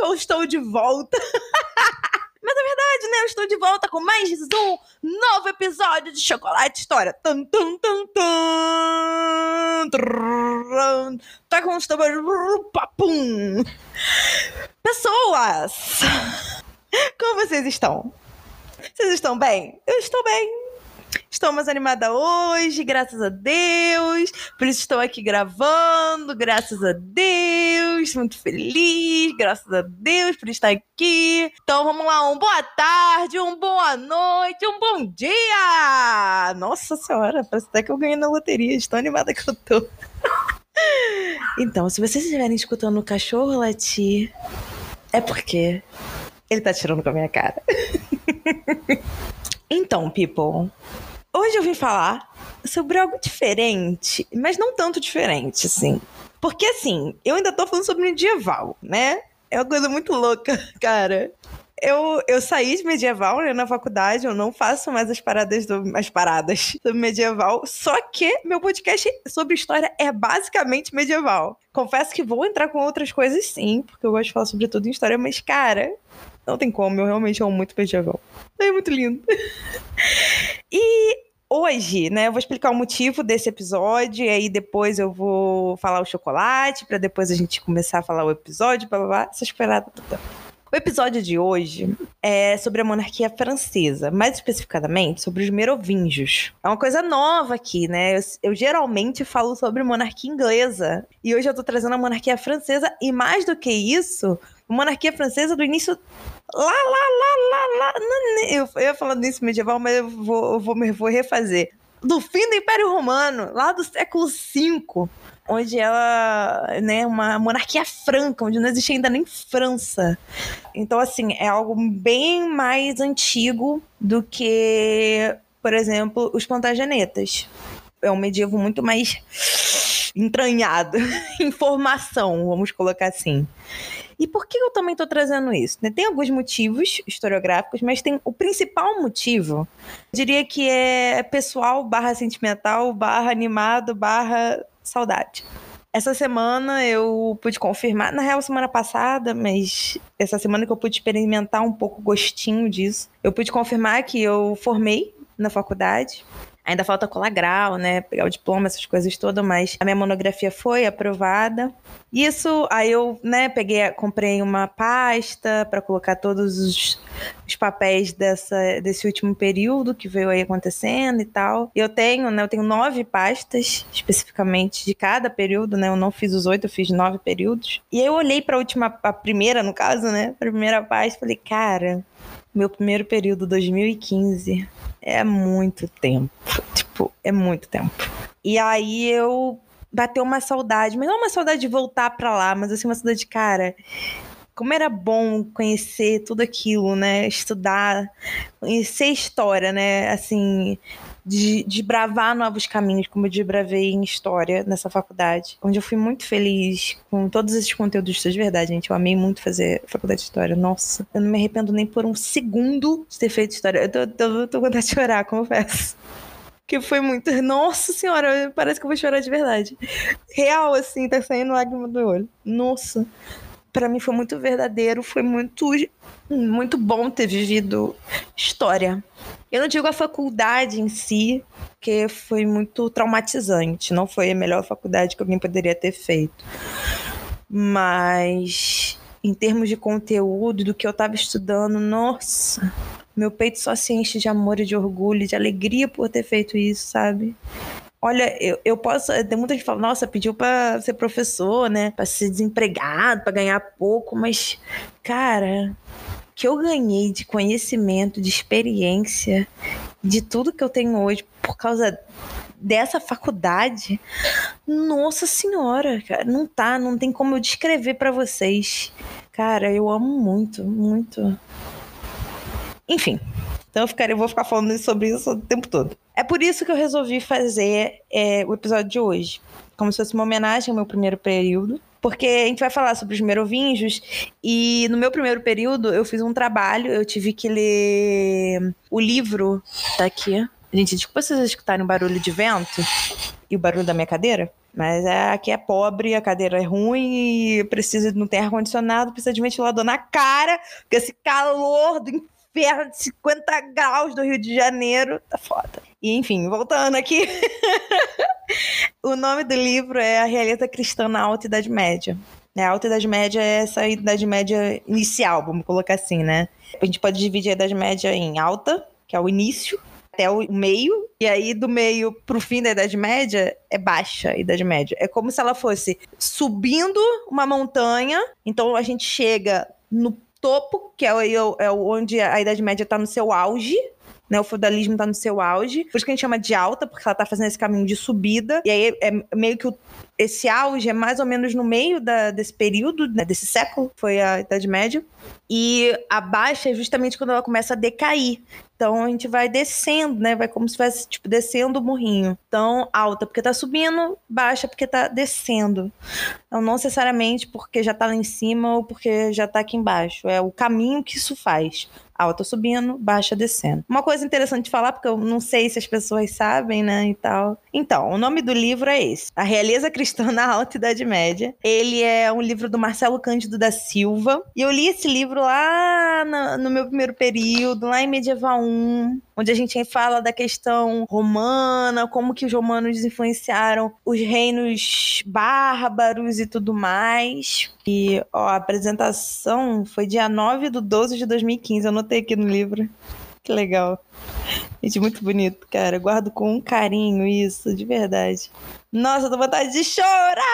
Que eu estou de volta. Mas é verdade, né? Eu estou de volta com mais um novo episódio de Chocolate História. Tum, tum, tum, tum. Tá com os. Papum. Pessoas! Como vocês estão? Vocês estão bem? Eu estou bem. Estou mais animada hoje, graças a Deus. Por isso estou aqui gravando, graças a Deus. Muito feliz, graças a Deus por estar aqui. Então vamos lá, um boa tarde, um boa noite, um bom dia! Nossa senhora, parece até que eu ganhei na loteria, estou animada que eu tô. Então, se vocês estiverem escutando o cachorro latir, é porque ele tá tirando com a minha cara. Então, people, hoje eu vim falar sobre algo diferente, mas não tanto diferente, assim. Porque, assim, eu ainda tô falando sobre medieval, né? É uma coisa muito louca, cara. Eu, eu saí de medieval né, na faculdade, eu não faço mais as paradas do, as paradas sobre medieval, só que meu podcast sobre história é basicamente medieval. Confesso que vou entrar com outras coisas sim, porque eu gosto de falar sobre tudo em história, mas cara, não tem como, eu realmente amo muito medieval. É muito lindo. e hoje, né, eu vou explicar o motivo desse episódio, e aí depois eu vou falar o chocolate, para depois a gente começar a falar o episódio, blá blá blá, essas paradas. O episódio de hoje é sobre a monarquia francesa, mais especificadamente sobre os merovingios. É uma coisa nova aqui, né? Eu, eu, geralmente falo sobre monarquia inglesa e hoje eu tô trazendo a monarquia francesa e mais do que isso, monarquia francesa do início lá, lá, lá, lá, lá. Eu, eu ia falando isso medieval, mas eu vou, eu vou, vou refazer. Do fim do Império Romano, lá do século V, onde ela, né, uma monarquia franca, onde não existia ainda nem França. Então, assim, é algo bem mais antigo do que, por exemplo, os Plantagenetas. É um medievo muito mais entranhado, informação, vamos colocar assim. E por que eu também estou trazendo isso? Né? Tem alguns motivos historiográficos, mas tem o principal motivo, diria que é pessoal barra sentimental, barra animado, barra saudade. Essa semana eu pude confirmar, na real, semana passada, mas essa semana que eu pude experimentar um pouco o gostinho disso, eu pude confirmar que eu formei na faculdade. Ainda falta colar grau, né? Pegar o diploma, essas coisas todas, mas a minha monografia foi aprovada. Isso, aí eu, né, peguei, comprei uma pasta para colocar todos os, os, papéis dessa, desse último período que veio aí acontecendo e tal. Eu tenho, né, eu tenho nove pastas especificamente de cada período, né? Eu não fiz os oito, eu fiz nove períodos. E aí eu olhei para a última, a primeira, no caso, né? A primeira pasta, falei, cara, meu primeiro período 2015 é muito tempo. Tipo, é muito tempo. E aí eu bateu uma saudade, mas não uma saudade de voltar para lá, mas assim, uma saudade de cara. Como era bom conhecer tudo aquilo, né? Estudar, conhecer história, né? Assim, de, de bravar novos caminhos, como eu desbravei em história nessa faculdade, onde eu fui muito feliz com todos esses conteúdos de verdade, gente. Eu amei muito fazer faculdade de história. Nossa, eu não me arrependo nem por um segundo de ter feito história. Eu tô, tô, tô com vontade de chorar, confesso que foi muito. Nossa senhora, parece que eu vou chorar de verdade. Real, assim, tá saindo lágrima do olho. Nossa, para mim foi muito verdadeiro, foi muito, muito bom ter vivido história. Eu não digo a faculdade em si, que foi muito traumatizante. Não foi a melhor faculdade que alguém poderia ter feito. Mas em termos de conteúdo, do que eu estava estudando, nossa, meu peito só se enche de amor e de orgulho, de alegria por ter feito isso, sabe? Olha, eu, eu posso. Tem muita gente que fala, nossa, pediu para ser professor, né? Para ser desempregado, para ganhar pouco, mas, cara, que eu ganhei de conhecimento, de experiência, de tudo que eu tenho hoje por causa dessa faculdade, nossa senhora, cara, não tá, não tem como eu descrever para vocês. Cara, eu amo muito, muito. Enfim, então eu, ficaria, eu vou ficar falando sobre isso o tempo todo. É por isso que eu resolvi fazer é, o episódio de hoje, como se fosse uma homenagem ao meu primeiro período porque a gente vai falar sobre os merovingios e no meu primeiro período eu fiz um trabalho, eu tive que ler o livro, tá aqui. Gente, desculpa vocês escutarem o barulho de vento e o barulho da minha cadeira. Mas é, aqui é pobre, a cadeira é ruim e precisa, não tem ar-condicionado, precisa de ventilador na cara, porque esse calor do inferno de 50 graus do Rio de Janeiro tá foda. E enfim, voltando aqui. o nome do livro é A Realeza Cristã na Alta Idade Média. A Alta Idade Média é essa Idade Média inicial, vamos colocar assim, né? A gente pode dividir a Idade Média em alta, que é o início, até o meio, e aí do meio pro fim da Idade Média é baixa a Idade Média. É como se ela fosse subindo uma montanha, então a gente chega no topo, que é, é onde a Idade Média está no seu auge, né, o feudalismo está no seu auge. Por isso que a gente chama de alta, porque ela está fazendo esse caminho de subida. E aí é meio que o, esse auge é mais ou menos no meio da, desse período, né, desse século, foi a Idade Média. E a baixa é justamente quando ela começa a decair. Então a gente vai descendo, né? Vai como se fosse, tipo, descendo o morrinho. Então, alta porque tá subindo, baixa porque tá descendo. Então, não necessariamente porque já tá lá em cima ou porque já tá aqui embaixo. É o caminho que isso faz alta subindo, baixa descendo. Uma coisa interessante de falar, porque eu não sei se as pessoas sabem, né, e tal. Então, o nome do livro é esse, A Realeza Cristã na Alta Idade Média. Ele é um livro do Marcelo Cândido da Silva, e eu li esse livro lá no, meu primeiro período, lá em Medieval 1, onde a gente fala da questão romana, como que os romanos influenciaram os reinos bárbaros e tudo mais. E ó, a apresentação foi dia 9 de 12 de 2015, eu anotei aqui no livro. Que legal. Gente, muito bonito, cara. Guardo com um carinho isso, de verdade. Nossa, eu tô vontade de chorar!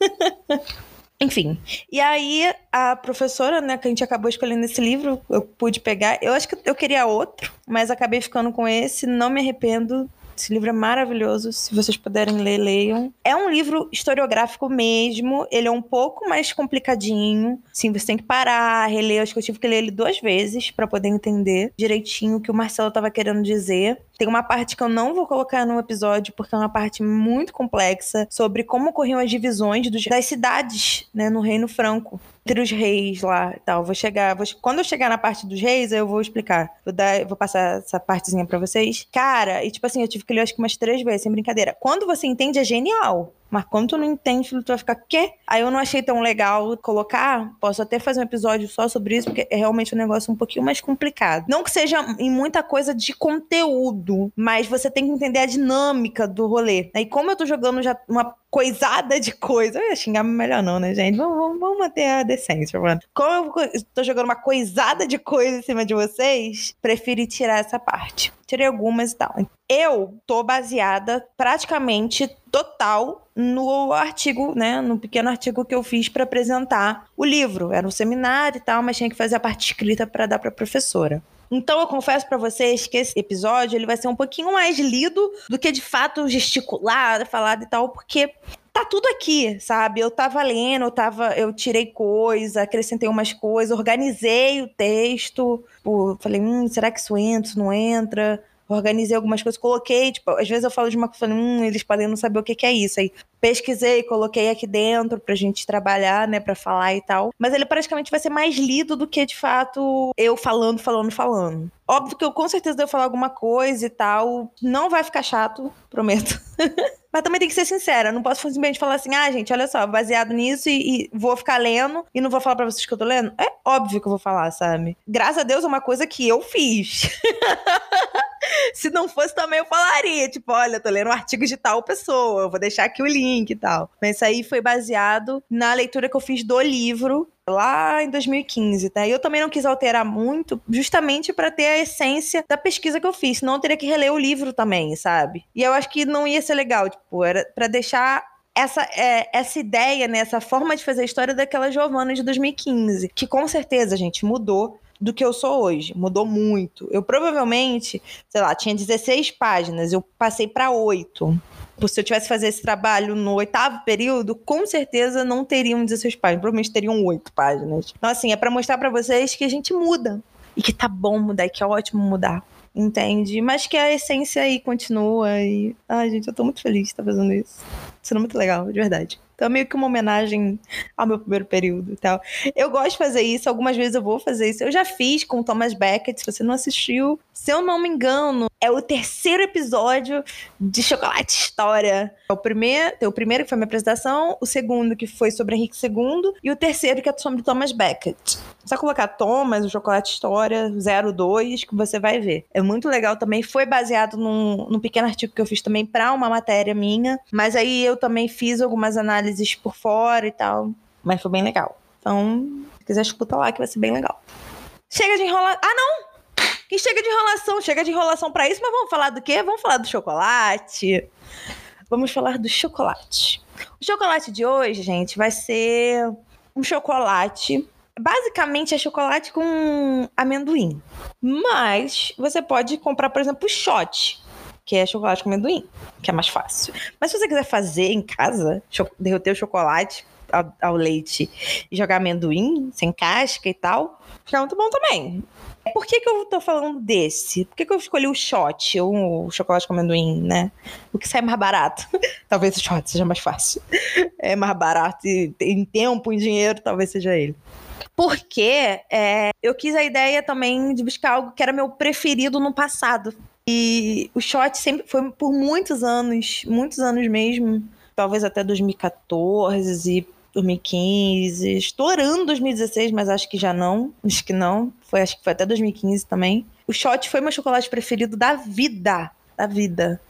Enfim. E aí, a professora, né, que a gente acabou escolhendo esse livro, eu pude pegar. Eu acho que eu queria outro, mas acabei ficando com esse. Não me arrependo. Esse livro é maravilhoso. Se vocês puderem ler, leiam. É um livro historiográfico mesmo. Ele é um pouco mais complicadinho. Sim, você tem que parar, reler. Acho que eu tive que ler ele duas vezes para poder entender direitinho o que o Marcelo estava querendo dizer. Tem uma parte que eu não vou colocar no episódio, porque é uma parte muito complexa sobre como ocorriam as divisões dos, das cidades, né, no Reino Franco entre os reis lá e tal. Vou chegar. Vou, quando eu chegar na parte dos reis, eu vou explicar. Vou, dar, vou passar essa partezinha pra vocês. Cara, e tipo assim, eu tive que ler acho que umas três vezes, sem brincadeira. Quando você entende, é genial. Mas quando tu não entende, tu vai ficar, quê? Aí eu não achei tão legal colocar. Posso até fazer um episódio só sobre isso, porque é realmente um negócio um pouquinho mais complicado. Não que seja em muita coisa de conteúdo, mas você tem que entender a dinâmica do rolê. E como eu tô jogando já uma coisada de coisa. Eu ia xingar melhor não, né, gente? Vamos, vamos, vamos manter a decência, mano. Como eu tô jogando uma coisada de coisa em cima de vocês, preferi tirar essa parte. Tirei algumas e tal. Eu tô baseada praticamente total no artigo, né, no pequeno artigo que eu fiz para apresentar o livro. Era um seminário e tal, mas tinha que fazer a parte escrita para dar para professora. Então eu confesso para vocês que esse episódio ele vai ser um pouquinho mais lido do que de fato gesticulado, falado e tal, porque tá tudo aqui, sabe? Eu tava lendo, eu tava, eu tirei coisa, acrescentei umas coisas, organizei o texto, pô, falei, hum, será que isso entra, isso não entra? Organizei algumas coisas, coloquei, tipo, às vezes eu falo de uma coisa, hum, eles podem não saber o que, que é isso. Aí pesquisei, coloquei aqui dentro pra gente trabalhar, né, pra falar e tal. Mas ele praticamente vai ser mais lido do que, de fato, eu falando, falando, falando. Óbvio que eu com certeza devo falar alguma coisa e tal. Não vai ficar chato, prometo. Mas também tem que ser sincera, não posso simplesmente falar assim, ah, gente, olha só, baseado nisso e, e, vou ficar lendo e não vou falar pra vocês que eu tô lendo. É óbvio que eu vou falar, sabe? Graças a Deus é uma coisa que eu fiz. Se não fosse também eu falaria, tipo, olha, tô lendo um artigo de tal pessoa, eu vou deixar aqui o link e tal. Mas isso aí foi baseado na leitura que eu fiz do livro lá em 2015, tá? E eu também não quis alterar muito, justamente para ter a essência da pesquisa que eu fiz, senão eu teria que reler o livro também, sabe? E eu acho que não ia ser legal, tipo, era para deixar essa, é, essa ideia, né, essa forma de fazer a história daquela Giovanna de 2015, que com certeza, gente, mudou do que eu sou hoje. Mudou muito. Eu provavelmente, sei lá, tinha 16 páginas, eu passei para 8 se eu tivesse fazer esse trabalho no oitavo período, com certeza não teriam 16 páginas, provavelmente teriam 8 páginas. Então, assim, é para mostrar para vocês que a gente muda. E que tá bom mudar, e que é ótimo mudar. Entende? Mas que a essência aí continua. E. Ai, gente, eu tô muito feliz de estar fazendo isso. Sendo muito legal, de verdade. Então, meio que uma homenagem ao meu primeiro período e tal. Eu gosto de fazer isso, algumas vezes eu vou fazer isso. Eu já fiz com o Thomas Beckett, se você não assistiu. Se eu não me engano, é o terceiro episódio de Chocolate História. É o primeiro, o primeiro que foi minha apresentação, o segundo que foi sobre Henrique II e o terceiro que é sobre Thomas Beckett. Só colocar Thomas, o Chocolate História 02 que você vai ver. É muito legal também. Foi baseado num, num pequeno artigo que eu fiz também para uma matéria minha, mas aí eu também fiz algumas análises por fora e tal. Mas foi bem legal. Então, se quiser, escuta lá que vai ser bem legal. Chega de enrolar. Ah, não! Quem chega de enrolação, chega de enrolação para isso, mas vamos falar do quê? Vamos falar do chocolate. Vamos falar do chocolate. O chocolate de hoje, gente, vai ser um chocolate. Basicamente é chocolate com amendoim. Mas você pode comprar, por exemplo, shot, que é chocolate com amendoim, que é mais fácil. Mas se você quiser fazer em casa, derreter o chocolate ao, ao leite e jogar amendoim sem casca e tal, fica muito bom também. Por que, que eu tô falando desse? Por que, que eu escolhi o shot ou o chocolate com amendoim, né? O que sai mais barato. talvez o shot seja mais fácil. É mais barato e em tempo, em dinheiro, talvez seja ele. Porque é, eu quis a ideia também de buscar algo que era meu preferido no passado. E o shot sempre foi por muitos anos, muitos anos mesmo, talvez até 2014 e 2015, estourando 2016, mas acho que já não. Acho que não. Foi, acho que foi até 2015 também. O Shot foi meu chocolate preferido da vida. Da vida.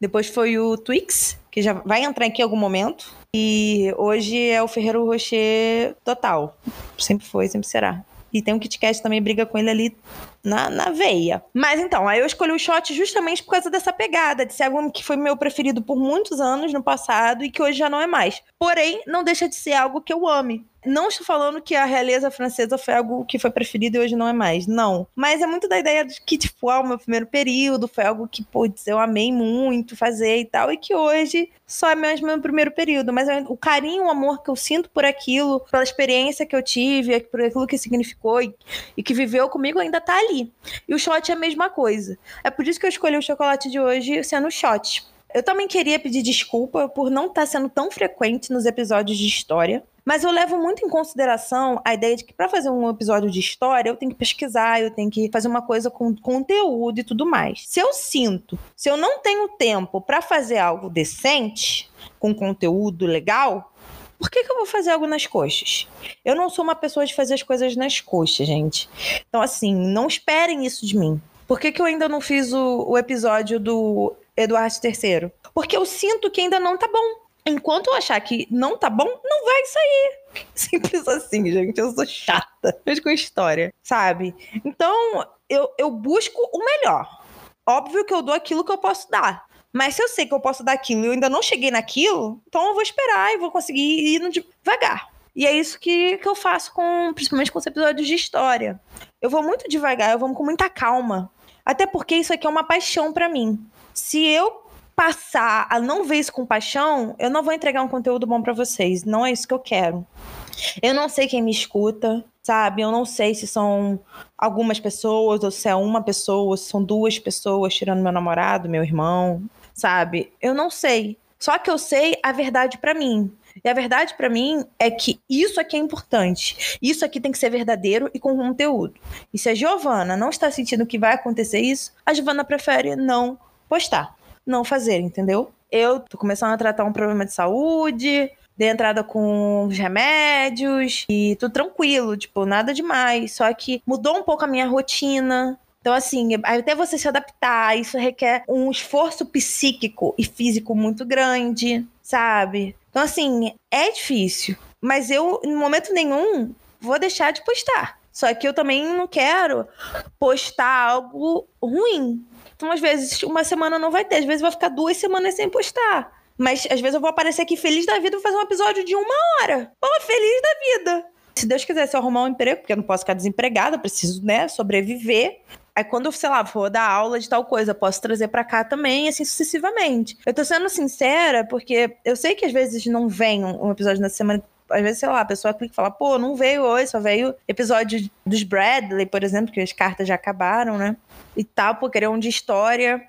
Depois foi o Twix, que já vai entrar aqui em algum momento. E hoje é o Ferreiro Rocher total. Sempre foi, sempre será. E tem um Kit Kat também briga com ele ali na, na veia. Mas então, aí eu escolhi o shot justamente por causa dessa pegada, de ser algo que foi meu preferido por muitos anos no passado e que hoje já não é mais. Porém, não deixa de ser algo que eu ame. Não estou falando que a realeza francesa foi algo que foi preferido e hoje não é mais. Não. Mas é muito da ideia de que, tipo, ah, o meu primeiro período foi algo que, putz, eu amei muito fazer e tal, e que hoje só é mesmo meu primeiro período. Mas o carinho, o amor que eu sinto por aquilo, pela experiência que eu tive, por aquilo que significou e, e que viveu comigo, ainda tá ali. E o shot é a mesma coisa. É por isso que eu escolhi o chocolate de hoje sendo shot. Eu também queria pedir desculpa por não estar tá sendo tão frequente nos episódios de história. Mas eu levo muito em consideração a ideia de que para fazer um episódio de história, eu tenho que pesquisar, eu tenho que fazer uma coisa com conteúdo e tudo mais. Se eu sinto, se eu não tenho tempo para fazer algo decente, com conteúdo legal, por que, que eu vou fazer algo nas coxas? Eu não sou uma pessoa de fazer as coisas nas coxas, gente. Então, assim, não esperem isso de mim. Por que, que eu ainda não fiz o, o episódio do Eduardo III? Porque eu sinto que ainda não tá bom. Enquanto eu achar que não tá bom, não vai sair. Simples assim, gente. Eu sou chata. Mesmo com história, sabe? Então, eu, eu busco o melhor. Óbvio que eu dou aquilo que eu posso dar. Mas se eu sei que eu posso dar aquilo e eu ainda não cheguei naquilo, então eu vou esperar e vou conseguir ir devagar. E é isso que, que eu faço com, principalmente com os episódios de história. Eu vou muito devagar, eu vou com muita calma. Até porque isso aqui é uma paixão para mim. Se eu passar a não ver isso com paixão, eu não vou entregar um conteúdo bom para vocês. Não é isso que eu quero. Eu não sei quem me escuta, sabe? Eu não sei se são algumas pessoas, ou se é uma pessoa, ou se são duas pessoas, tirando meu namorado, meu irmão, sabe? Eu não sei. Só que eu sei a verdade para mim. E a verdade para mim é que isso aqui é importante. Isso aqui tem que ser verdadeiro e com conteúdo. E se a Giovana não está sentindo que vai acontecer isso, a Giovana prefere não postar não fazer, entendeu? Eu tô começando a tratar um problema de saúde, dei entrada com os remédios e tudo tranquilo, tipo, nada demais. Só que mudou um pouco a minha rotina. Então, assim, até você se adaptar, isso requer um esforço psíquico e físico muito grande, sabe? Então, assim, é difícil. Mas eu, em momento nenhum, vou deixar de postar. Só que eu também não quero postar algo ruim, então, às vezes, uma semana não vai ter, às vezes vai ficar duas semanas sem postar. Mas às vezes eu vou aparecer aqui feliz da vida e fazer um episódio de uma hora. Pô, feliz da vida. Se Deus quiser, se eu arrumar um emprego, porque eu não posso ficar desempregada, preciso, né, sobreviver. Aí quando sei lá, for dar aula de tal coisa, posso trazer para cá também, assim sucessivamente. Eu tô sendo sincera, porque eu sei que às vezes não vem um episódio na semana às vezes, sei lá, a pessoa clica e fala, pô, não veio hoje, só veio episódio dos Bradley, por exemplo, que as cartas já acabaram, né? E tal, pô, querer um de história.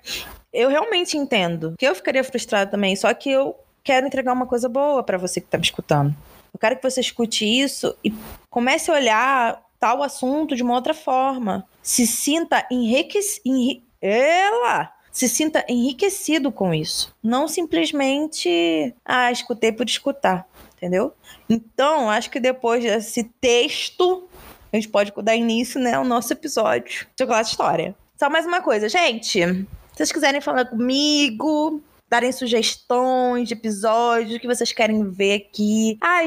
Eu realmente entendo que eu ficaria frustrada também, só que eu quero entregar uma coisa boa para você que tá me escutando. Eu quero que você escute isso e comece a olhar tal assunto de uma outra forma. Se sinta enriquecido. Enri... Ela! Se sinta enriquecido com isso. Não simplesmente, ah, escutei por escutar, entendeu? Então, acho que depois desse texto, a gente pode dar início, né, ao nosso episódio de Chocolate História. Só mais uma coisa, gente. Se vocês quiserem falar comigo, darem sugestões de episódios que vocês querem ver aqui. Ah,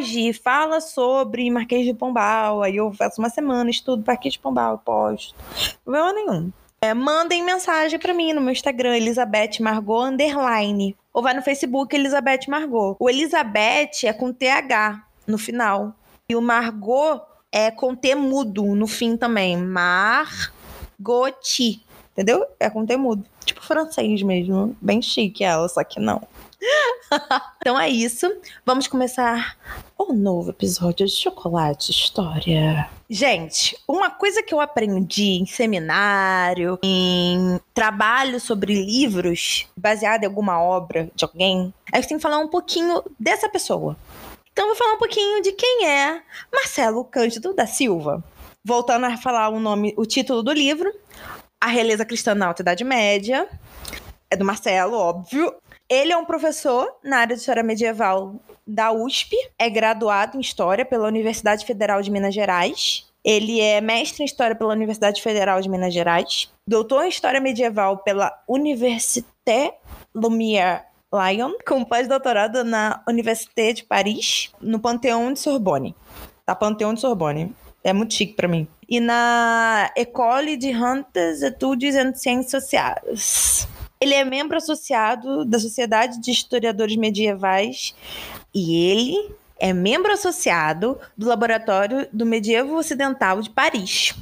fala sobre Marquês de Pombal. Aí eu faço uma semana, estudo Marquês de Pombal, posto. Problema nenhum. É, mandem mensagem para mim no meu Instagram, Elizabeth Margot Underline. Ou vai no Facebook, Elizabeth Margot. O Elizabeth é com TH no final. E o Margot é com T mudo no fim também. Margoti. Entendeu? É com temudo. Tipo francês mesmo. Bem chique ela, só que não. então é isso. Vamos começar o novo episódio de Chocolate História. Gente, uma coisa que eu aprendi em seminário, em trabalho sobre livros, baseado em alguma obra de alguém, é que tem que falar um pouquinho dessa pessoa. Então, eu vou falar um pouquinho de quem é Marcelo Cândido da Silva. Voltando a falar o nome, o título do livro, a Realeza Cristã na Alta Idade Média. É do Marcelo, óbvio. Ele é um professor na área de História Medieval da USP, é graduado em História pela Universidade Federal de Minas Gerais. Ele é mestre em História pela Universidade Federal de Minas Gerais, doutor em História Medieval pela Université Lumière Lyon, com pós-doutorado na Université de Paris, no Panteão de Sorbonne. Tá, Panteão de Sorbonne. É muito chique para mim. E na École de Hautes Études en Sciences Sociales. Ele é membro associado da Sociedade de Historiadores Medievais e ele é membro associado do Laboratório do Medievo Ocidental de Paris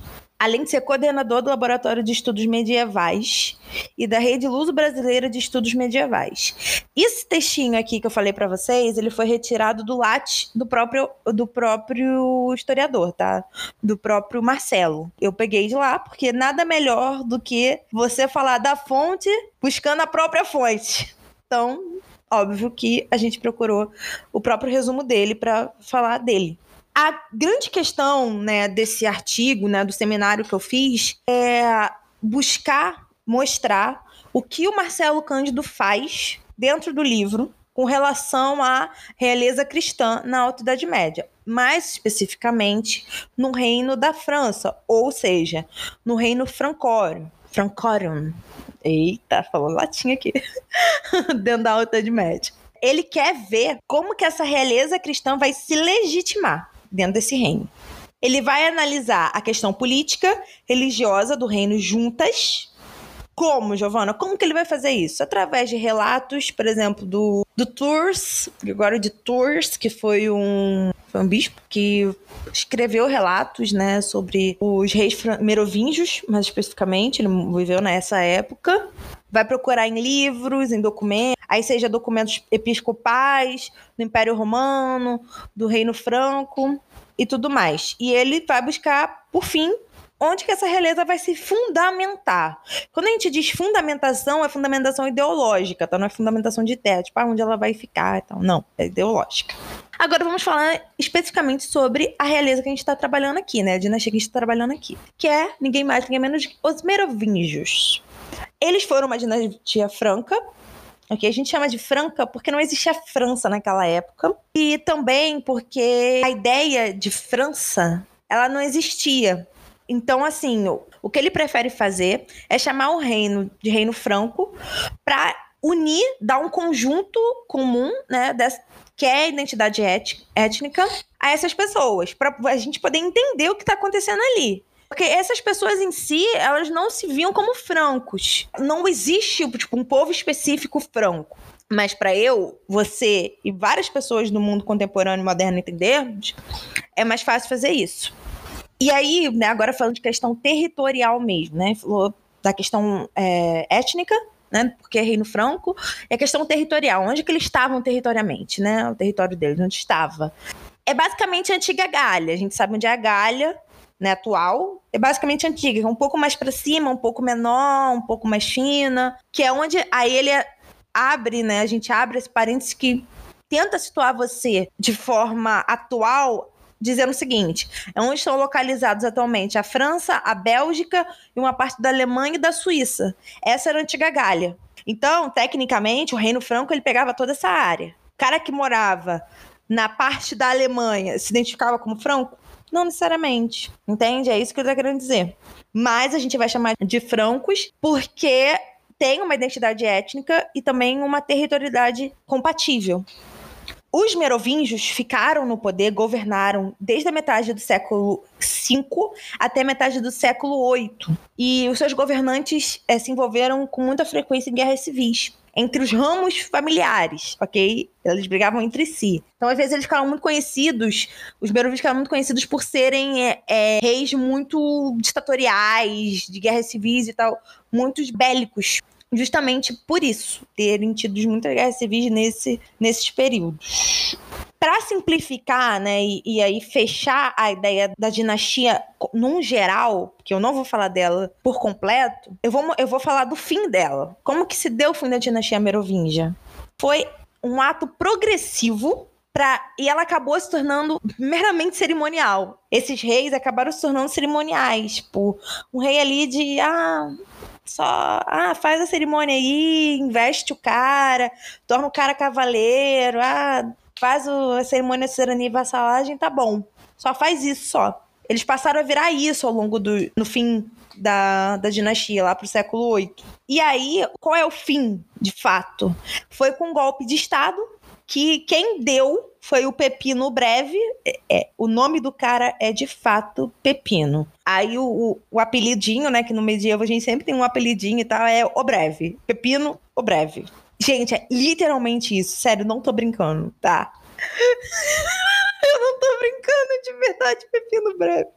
além de ser coordenador do Laboratório de Estudos Medievais e da Rede Luso Brasileira de Estudos Medievais. Esse textinho aqui que eu falei para vocês, ele foi retirado do latte do próprio, do próprio historiador, tá? Do próprio Marcelo. Eu peguei de lá porque nada melhor do que você falar da fonte buscando a própria fonte. Então, óbvio que a gente procurou o próprio resumo dele para falar dele. A grande questão né, desse artigo, né, do seminário que eu fiz, é buscar mostrar o que o Marcelo Cândido faz dentro do livro com relação à realeza cristã na Alta Idade Média, mais especificamente no reino da França, ou seja, no reino francório, francórium. Eita, falou latim aqui. dentro da Alta Idade Média. Ele quer ver como que essa realeza cristã vai se legitimar dentro desse reino. Ele vai analisar a questão política, religiosa do reino juntas. Como, Giovana? Como que ele vai fazer isso? Através de relatos, por exemplo, do, do Tours, Gregório de Tours, que foi um, foi um bispo que escreveu relatos né, sobre os reis merovingios, mais especificamente, ele viveu nessa época. Vai procurar em livros, em documentos, aí seja documentos episcopais, do Império Romano, do Reino Franco e tudo mais. E ele vai buscar, por fim, onde que essa realeza vai se fundamentar. Quando a gente diz fundamentação, é fundamentação ideológica, tá? Não é fundamentação de ideia, tipo, ah, onde ela vai ficar e tal. Não, é ideológica. Agora vamos falar especificamente sobre a realeza que a gente está trabalhando aqui, né? A dinastia que a gente está trabalhando aqui. Que é ninguém mais, ninguém menos os Merovingios. Eles foram uma dinastia franca, ok? A gente chama de franca porque não existia França naquela época. E também porque a ideia de França, ela não existia. Então, assim, o, que ele prefere fazer é chamar o reino de reino franco para unir, dar um conjunto comum, né, dessa, que é a identidade étnica, a essas pessoas, para a gente poder entender o que está acontecendo ali. Porque essas pessoas em si, elas não se viam como francos. Não existe tipo, um povo específico franco. Mas para eu, você e várias pessoas do mundo contemporâneo e moderno entendermos, é mais fácil fazer isso. E aí, né, agora falando de questão territorial mesmo, né? Falou da questão é, étnica, né? Porque é Reino Franco, e a questão territorial, onde que eles estavam territorialmente, né? O território deles, onde estava. É basicamente a antiga Gália. A gente sabe onde é a Gália, né, atual, é basicamente antiga, é um pouco mais para cima, um pouco menor, um pouco mais fina, que é onde aí ele abre, né, a gente abre esse parênteses que tenta situar você de forma atual dizendo o seguinte: é onde estão localizados atualmente a França, a Bélgica e uma parte da Alemanha e da Suíça. Essa era a antiga Gália. Então, tecnicamente, o Reino Franco ele pegava toda essa área. O cara que morava na parte da Alemanha se identificava como franco? Não necessariamente. Entende? É isso que eu tô querendo dizer. Mas a gente vai chamar de francos porque tem uma identidade étnica e também uma territorialidade compatível. Os merovingios ficaram no poder, governaram desde a metade do século V até a metade do século VIII. E os seus governantes é, se envolveram com muita frequência em guerras civis entre os ramos familiares, ok? Eles brigavam entre si. Então, às vezes, eles ficaram muito conhecidos, os merovingios ficaram muito conhecidos por serem é, é, reis muito ditatoriais, de guerras civis e tal, muitos bélicos justamente por isso, terem tido muitas guerras civis nesse, nesses períodos. Para simplificar, né, e, e, aí fechar a ideia da dinastia num geral, que eu não vou falar dela por completo, eu vou, eu vou falar do fim dela. Como que se deu o fim da dinastia merovingia? Foi um ato progressivo Pra, e ela acabou se tornando meramente cerimonial. Esses reis acabaram se tornando cerimoniais. Tipo, um rei ali de. Ah, só, ah, faz a cerimônia aí, investe o cara, torna o cara cavaleiro, ah, faz o, a cerimônia de serania e vassalagem, tá bom. Só faz isso só. Eles passaram a virar isso ao longo do no fim da, da dinastia, lá pro século VIII. E aí, qual é o fim, de fato? Foi com um golpe de Estado que quem deu foi o Pepino Breve. É, é, o nome do cara é de fato Pepino. Aí o, o, o, apelidinho, né? Que no medieval a gente sempre tem um apelidinho e tal, é o Breve. Pepino o Breve. Gente, é literalmente isso. Sério, não tô brincando, tá? Eu não tô brincando de verdade, Pepino Breve.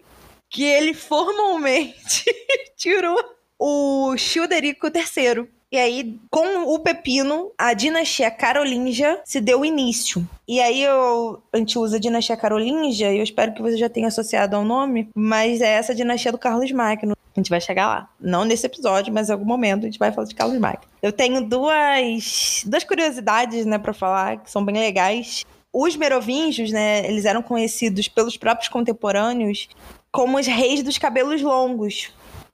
Que ele formalmente tirou o Childerico III e aí, com o pepino, a dinastia carolíngia se deu início. E aí eu, a gente usa a dinastia carolíngia, e eu espero que você já tenha associado ao nome, mas é essa dinastia do Carlos Magno. A gente vai chegar lá. Não nesse episódio, mas em algum momento a gente vai falar de Carlos Magno. Eu tenho duas, duas curiosidades, né, para falar, que são bem legais. Os merovingios, né, eles eram conhecidos pelos próprios contemporâneos como os reis dos cabelos longos,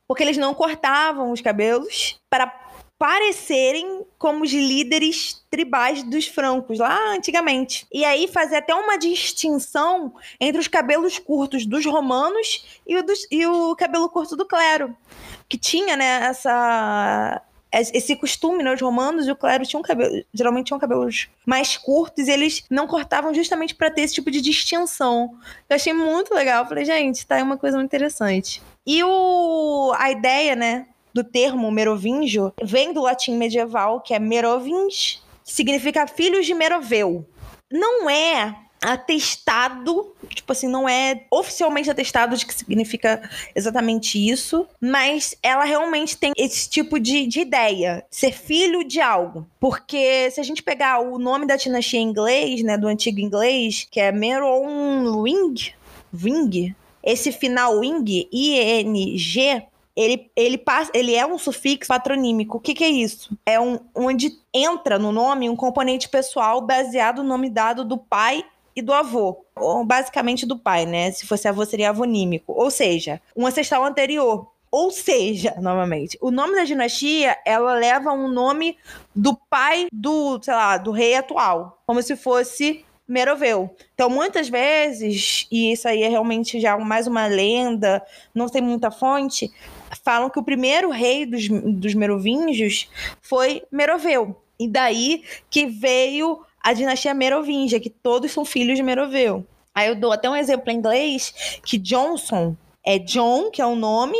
porque eles não cortavam os cabelos para parecerem como os líderes tribais dos francos lá antigamente. E aí fazer até uma distinção entre os cabelos curtos dos romanos e o, dos, e o cabelo curto do clero, que tinha, né, essa esse costume, né? Os romanos e o clero tinham cabelo, geralmente tinham cabelos mais curtos e eles não cortavam justamente para ter esse tipo de distinção. Eu achei muito legal. Eu falei, gente, tá aí uma coisa muito interessante. E o, a ideia, né, do termo merovingio vem do latim medieval, que é merovings, que significa filhos de Meroveu. Não é atestado, tipo assim, não é oficialmente atestado de que significa exatamente isso, mas ela realmente tem esse tipo de, de ideia, ser filho de algo. Porque se a gente pegar o nome da dinastia em inglês, né, do antigo inglês, que é Merovingi, Ving, esse final ing, I-N-G, ele, ele, passa, ele é um sufixo patronímico. O que, que é isso? É um, onde entra no nome um componente pessoal baseado no nome dado do pai e do avô. Ou basicamente do pai, né? Se fosse avô, seria avonímico. Ou seja, um ancestral anterior. Ou seja, novamente, o nome da dinastia, ela leva um nome do pai do, sei lá, do rei atual. Como se fosse Meroveu. Então, muitas vezes, e isso aí é realmente já mais uma lenda, não tem muita fonte, falam que o primeiro rei dos, dos merovingios foi Meroveu. E daí que veio a dinastia merovingia, que todos são filhos de Meroveu. Aí eu dou até um exemplo em inglês, que Johnson é John, que é o nome,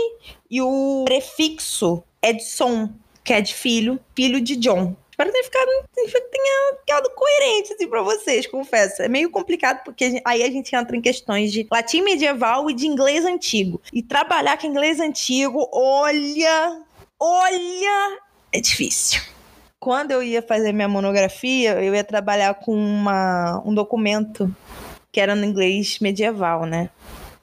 e o prefixo é de que é de filho, filho de John. Espero ter ficado, tenha ficado coerente assim pra vocês, confesso. É meio complicado porque aí a gente entra em questões de latim medieval e de inglês antigo. E trabalhar com inglês antigo, olha, olha, é difícil. Quando eu ia fazer minha monografia, eu ia trabalhar com uma, um documento que era no inglês medieval, né?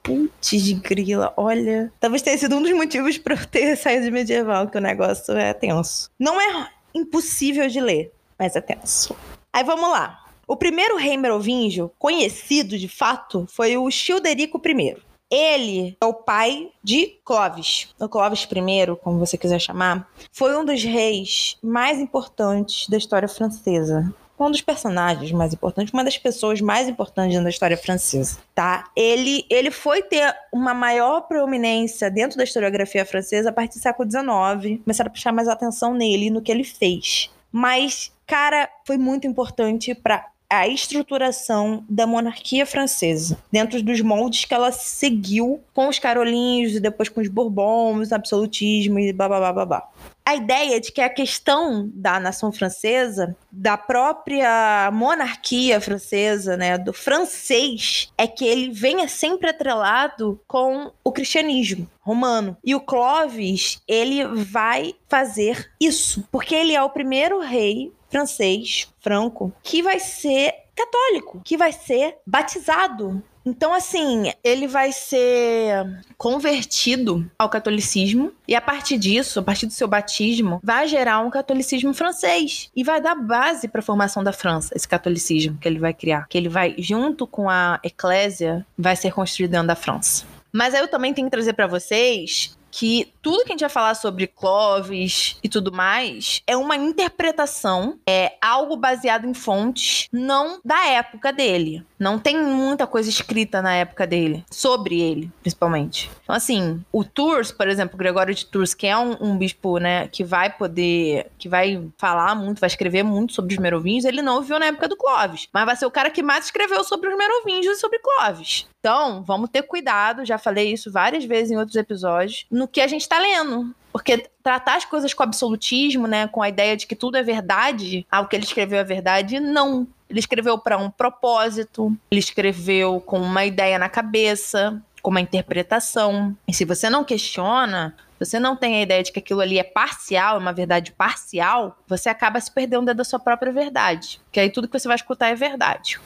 Putz de grila, olha. Talvez tenha sido um dos motivos para eu ter saído de medieval, que o negócio é tenso. Não é impossível de ler, mas é tenso. Aí vamos lá. O primeiro rei merovingio conhecido de fato foi o Childerico I. Ele é o pai de Clovis. O Clovis I, como você quiser chamar, foi um dos reis mais importantes da história francesa um dos personagens mais importantes, uma das pessoas mais importantes da história francesa, tá? Ele, ele foi ter uma maior proeminência dentro da historiografia francesa a partir do século XIX. Começaram a prestar mais atenção nele e no que ele fez. Mas, cara, foi muito importante para a estruturação da monarquia francesa, dentro dos moldes que ela seguiu com os carolinhos e depois com os bourbons, absolutismo e babá babá a ideia de que a questão da nação francesa, da própria monarquia francesa, né, do francês, é que ele venha sempre atrelado com o cristianismo romano. E o Clovis, ele vai fazer isso, porque ele é o primeiro rei francês, franco, que vai ser católico, que vai ser batizado então, assim, ele vai ser convertido ao catolicismo e a partir disso, a partir do seu batismo, vai gerar um catolicismo francês e vai dar base para a formação da França, esse catolicismo que ele vai criar, que ele vai junto com a eclésia, vai ser construído dentro da França. Mas aí eu também tenho que trazer para vocês que tudo que a gente vai falar sobre Clovis e tudo mais é uma interpretação, é algo baseado em fontes não da época dele. Não tem muita coisa escrita na época dele, sobre ele, principalmente. Então, assim, o Tours, por exemplo, Gregório de Tours, que é um, um bispo, né, que vai poder, que vai falar muito, vai escrever muito sobre os merovinhos, ele não viveu na época do Clovis, mas vai ser o cara que mais escreveu sobre os merovingios e sobre Clovis. Então, vamos ter cuidado, já falei isso várias vezes em outros episódios, no que a gente está lendo. Porque tratar as coisas com absolutismo, né, com a ideia de que tudo é verdade, algo que ele escreveu é verdade, não. Ele escreveu para um propósito, ele escreveu com uma ideia na cabeça, com uma interpretação. E se você não questiona, você não tem a ideia de que aquilo ali é parcial, é uma verdade parcial, você acaba se perdendo da sua própria verdade. Que aí tudo que você vai escutar é verdade.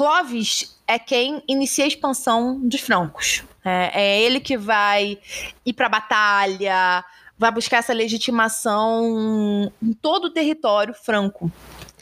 Clovis é quem inicia a expansão dos francos. É, é ele que vai ir para a batalha, vai buscar essa legitimação em todo o território franco.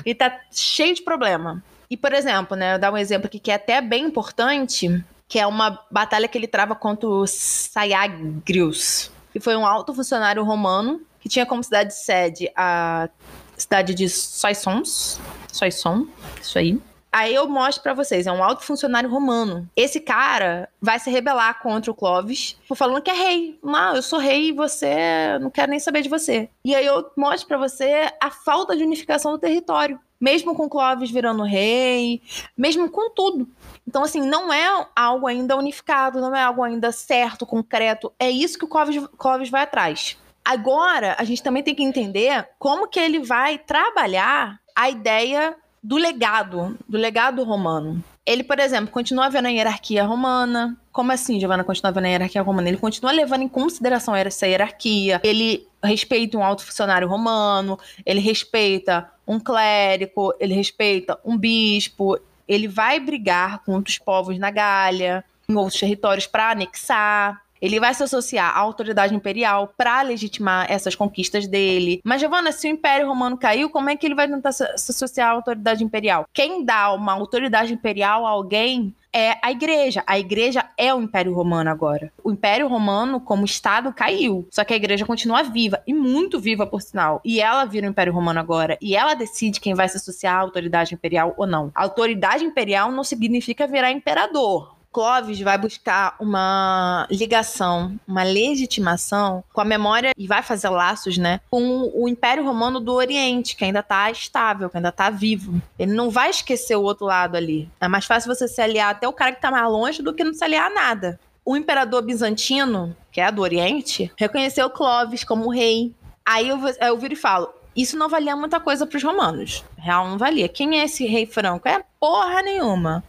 E tá cheio de problema. E, por exemplo, né, eu dar um exemplo aqui que é até bem importante, que é uma batalha que ele trava contra o Sayagrius, que foi um alto funcionário romano que tinha como cidade sede a cidade de Soissons, Soisson, isso aí. Aí eu mostro para vocês, é um alto funcionário romano. Esse cara vai se rebelar contra o Clovis, falando que é rei. Não, eu sou rei e você não quero nem saber de você. E aí eu mostro para você a falta de unificação do território. Mesmo com Clovis virando rei, mesmo com tudo. Então, assim, não é algo ainda unificado, não é algo ainda certo, concreto. É isso que o Clovis, Clovis vai atrás. Agora, a gente também tem que entender como que ele vai trabalhar a ideia do legado, do legado romano. Ele, por exemplo, continua vendo a hierarquia romana. Como assim, Giovanna, continua vendo a hierarquia romana? Ele continua levando em consideração essa hierarquia. Ele respeita um alto funcionário romano, ele respeita um clérigo, ele respeita um bispo. Ele vai brigar com outros povos na Gália, em outros territórios para anexar. Ele vai se associar à autoridade imperial para legitimar essas conquistas dele. Mas, Giovanna, se o Império Romano caiu, como é que ele vai tentar se associar à autoridade imperial? Quem dá uma autoridade imperial a alguém é a igreja. A igreja é o Império Romano agora. O Império Romano, como Estado, caiu. Só que a igreja continua viva, e muito viva, por sinal. E ela vira o Império Romano agora. E ela decide quem vai se associar à autoridade imperial ou não. Autoridade imperial não significa virar imperador. Clovis vai buscar uma ligação, uma legitimação com a memória e vai fazer laços, né, com o Império Romano do Oriente, que ainda está estável, que ainda está vivo. Ele não vai esquecer o outro lado ali. É mais fácil você se aliar até o cara que está mais longe do que não se aliar a nada. O imperador bizantino, que é do Oriente, reconheceu Clovis como rei. Aí eu, eu viro e falo: isso não valia muita coisa para os romanos. Real não valia. Quem é esse rei franco? É porra nenhuma.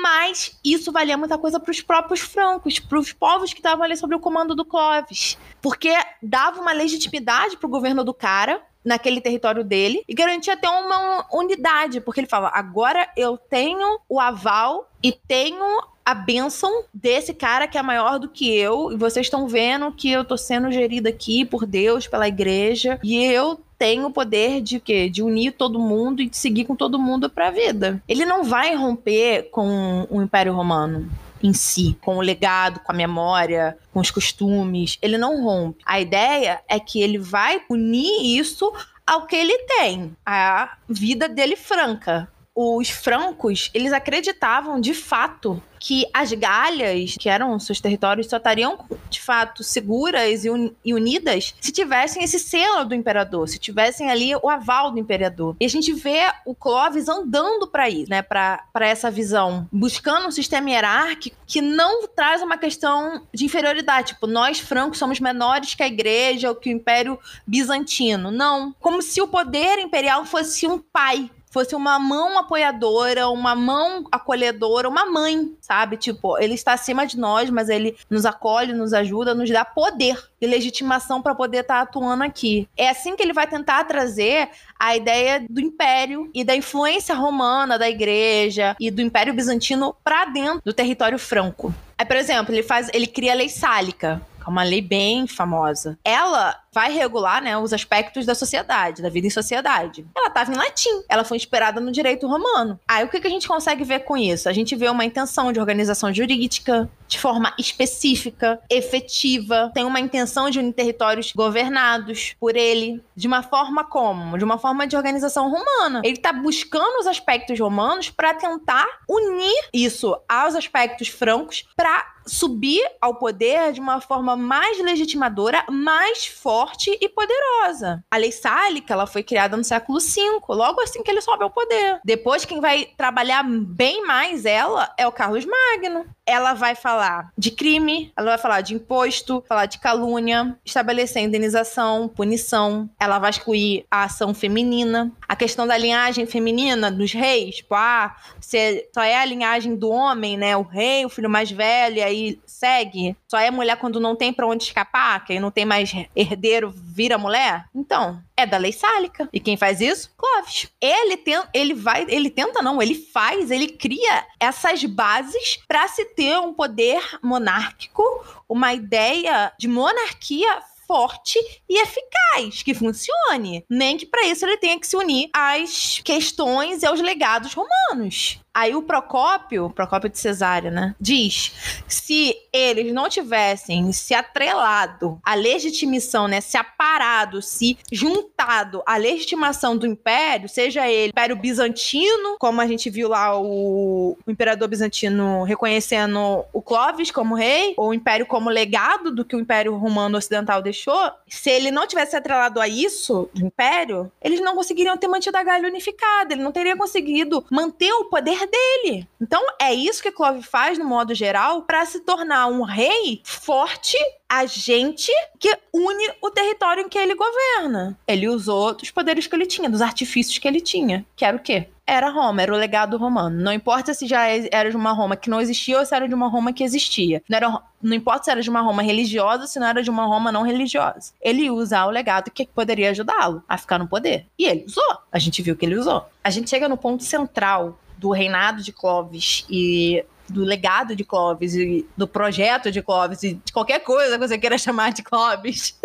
Mas isso valia muita coisa para os próprios francos, para os povos que estavam ali sob o comando do Clovis. Porque dava uma legitimidade para o governo do cara naquele território dele e garantia até uma unidade, porque ele fala: agora eu tenho o aval e tenho a bênção desse cara que é maior do que eu, e vocês estão vendo que eu tô sendo gerida aqui por Deus, pela igreja, e eu tem o poder de quê? De unir todo mundo e de seguir com todo mundo para a vida. Ele não vai romper com o Império Romano em si, com o legado, com a memória, com os costumes. Ele não rompe. A ideia é que ele vai unir isso ao que ele tem, a vida dele franca, os francos, eles acreditavam de fato que as galhas, que eram seus territórios, só estariam de fato seguras e, un e, unidas se tivessem esse selo do imperador, se tivessem ali o aval do imperador. E a gente vê o Clovis andando para isso, né, para essa visão, buscando um sistema hierárquico que não traz uma questão de inferioridade, tipo, nós francos somos menores que a igreja ou que o império bizantino. Não, como se o poder imperial fosse um pai fosse uma mão apoiadora, uma mão acolhedora, uma mãe, sabe? Tipo, ele está acima de nós, mas ele nos acolhe, nos ajuda, nos dá poder e legitimação para poder estar tá atuando aqui. É assim que ele vai tentar trazer a ideia do império e da influência romana da igreja e do império bizantino para dentro do território franco. Aí, por exemplo, ele faz, ele cria a lei sálica, é uma lei bem famosa. Ela vai regular, né, os aspectos da sociedade, da vida em sociedade. Ela estava em latim, ela foi inspirada no direito romano. Aí o que, que a gente consegue ver com isso? A gente vê uma intenção de organização jurídica de forma específica, efetiva, tem uma intenção de unir territórios governados por ele, de uma forma como? De uma forma de organização romana. Ele está buscando os aspectos romanos para tentar unir isso aos aspectos francos para subir ao poder de uma forma mais legitimadora, mais forte e poderosa. A lei sálica, ela foi criada no século V, logo assim que ele sobe ao poder. Depois, quem vai trabalhar bem mais ela é o Carlos Magno. Ela vai falar de crime, ela vai falar de imposto, falar de calúnia, estabelecer indenização, punição. Ela vai excluir a ação feminina, a questão da linhagem feminina dos reis, tipo, ah, você só é a linhagem do homem, né? O rei, o filho mais velho, e aí aí segue, só é mulher quando não tem para onde escapar, quem não tem mais herdeiro vira mulher? Então, é da lei sálica. E quem faz isso? Clovis. Ele, tem, ele vai, ele tenta não, ele faz, ele cria essas bases para se ter um poder monárquico, uma ideia de monarquia forte e eficaz, que funcione. Nem que para isso ele tenha que se unir às questões e aos legados romanos. Aí o Procópio, Procópio de Cesária, né, diz: se eles não tivessem se atrelado à legitimação, né, se aparado, se juntado à legitimação do império, seja ele império bizantino, como a gente viu lá o, o imperador bizantino reconhecendo o Clovis como rei, ou o império como legado do que o império romano ocidental deixou, se ele não tivesse atrelado a isso, do império, eles não conseguiriam ter mantido a Galha unificada, ele não teria conseguido manter o poder dele. Então é isso que Clove faz no modo geral para se tornar um rei forte agente que une o território em que ele governa. Ele usou dos poderes que ele tinha, dos artifícios que ele tinha, que era o quê? Era Roma, era o legado romano. Não importa se já era de uma Roma que não existia ou se era de uma Roma que existia. Não, era, não importa se era de uma Roma religiosa ou se não era de uma Roma não religiosa. Ele usa o legado que poderia ajudá-lo a ficar no poder. E ele usou. A gente viu que ele usou. A gente chega no ponto central do reinado de Clovis e do legado de Clovis e do projeto de Clovis e de qualquer coisa que você queira chamar de Clovis,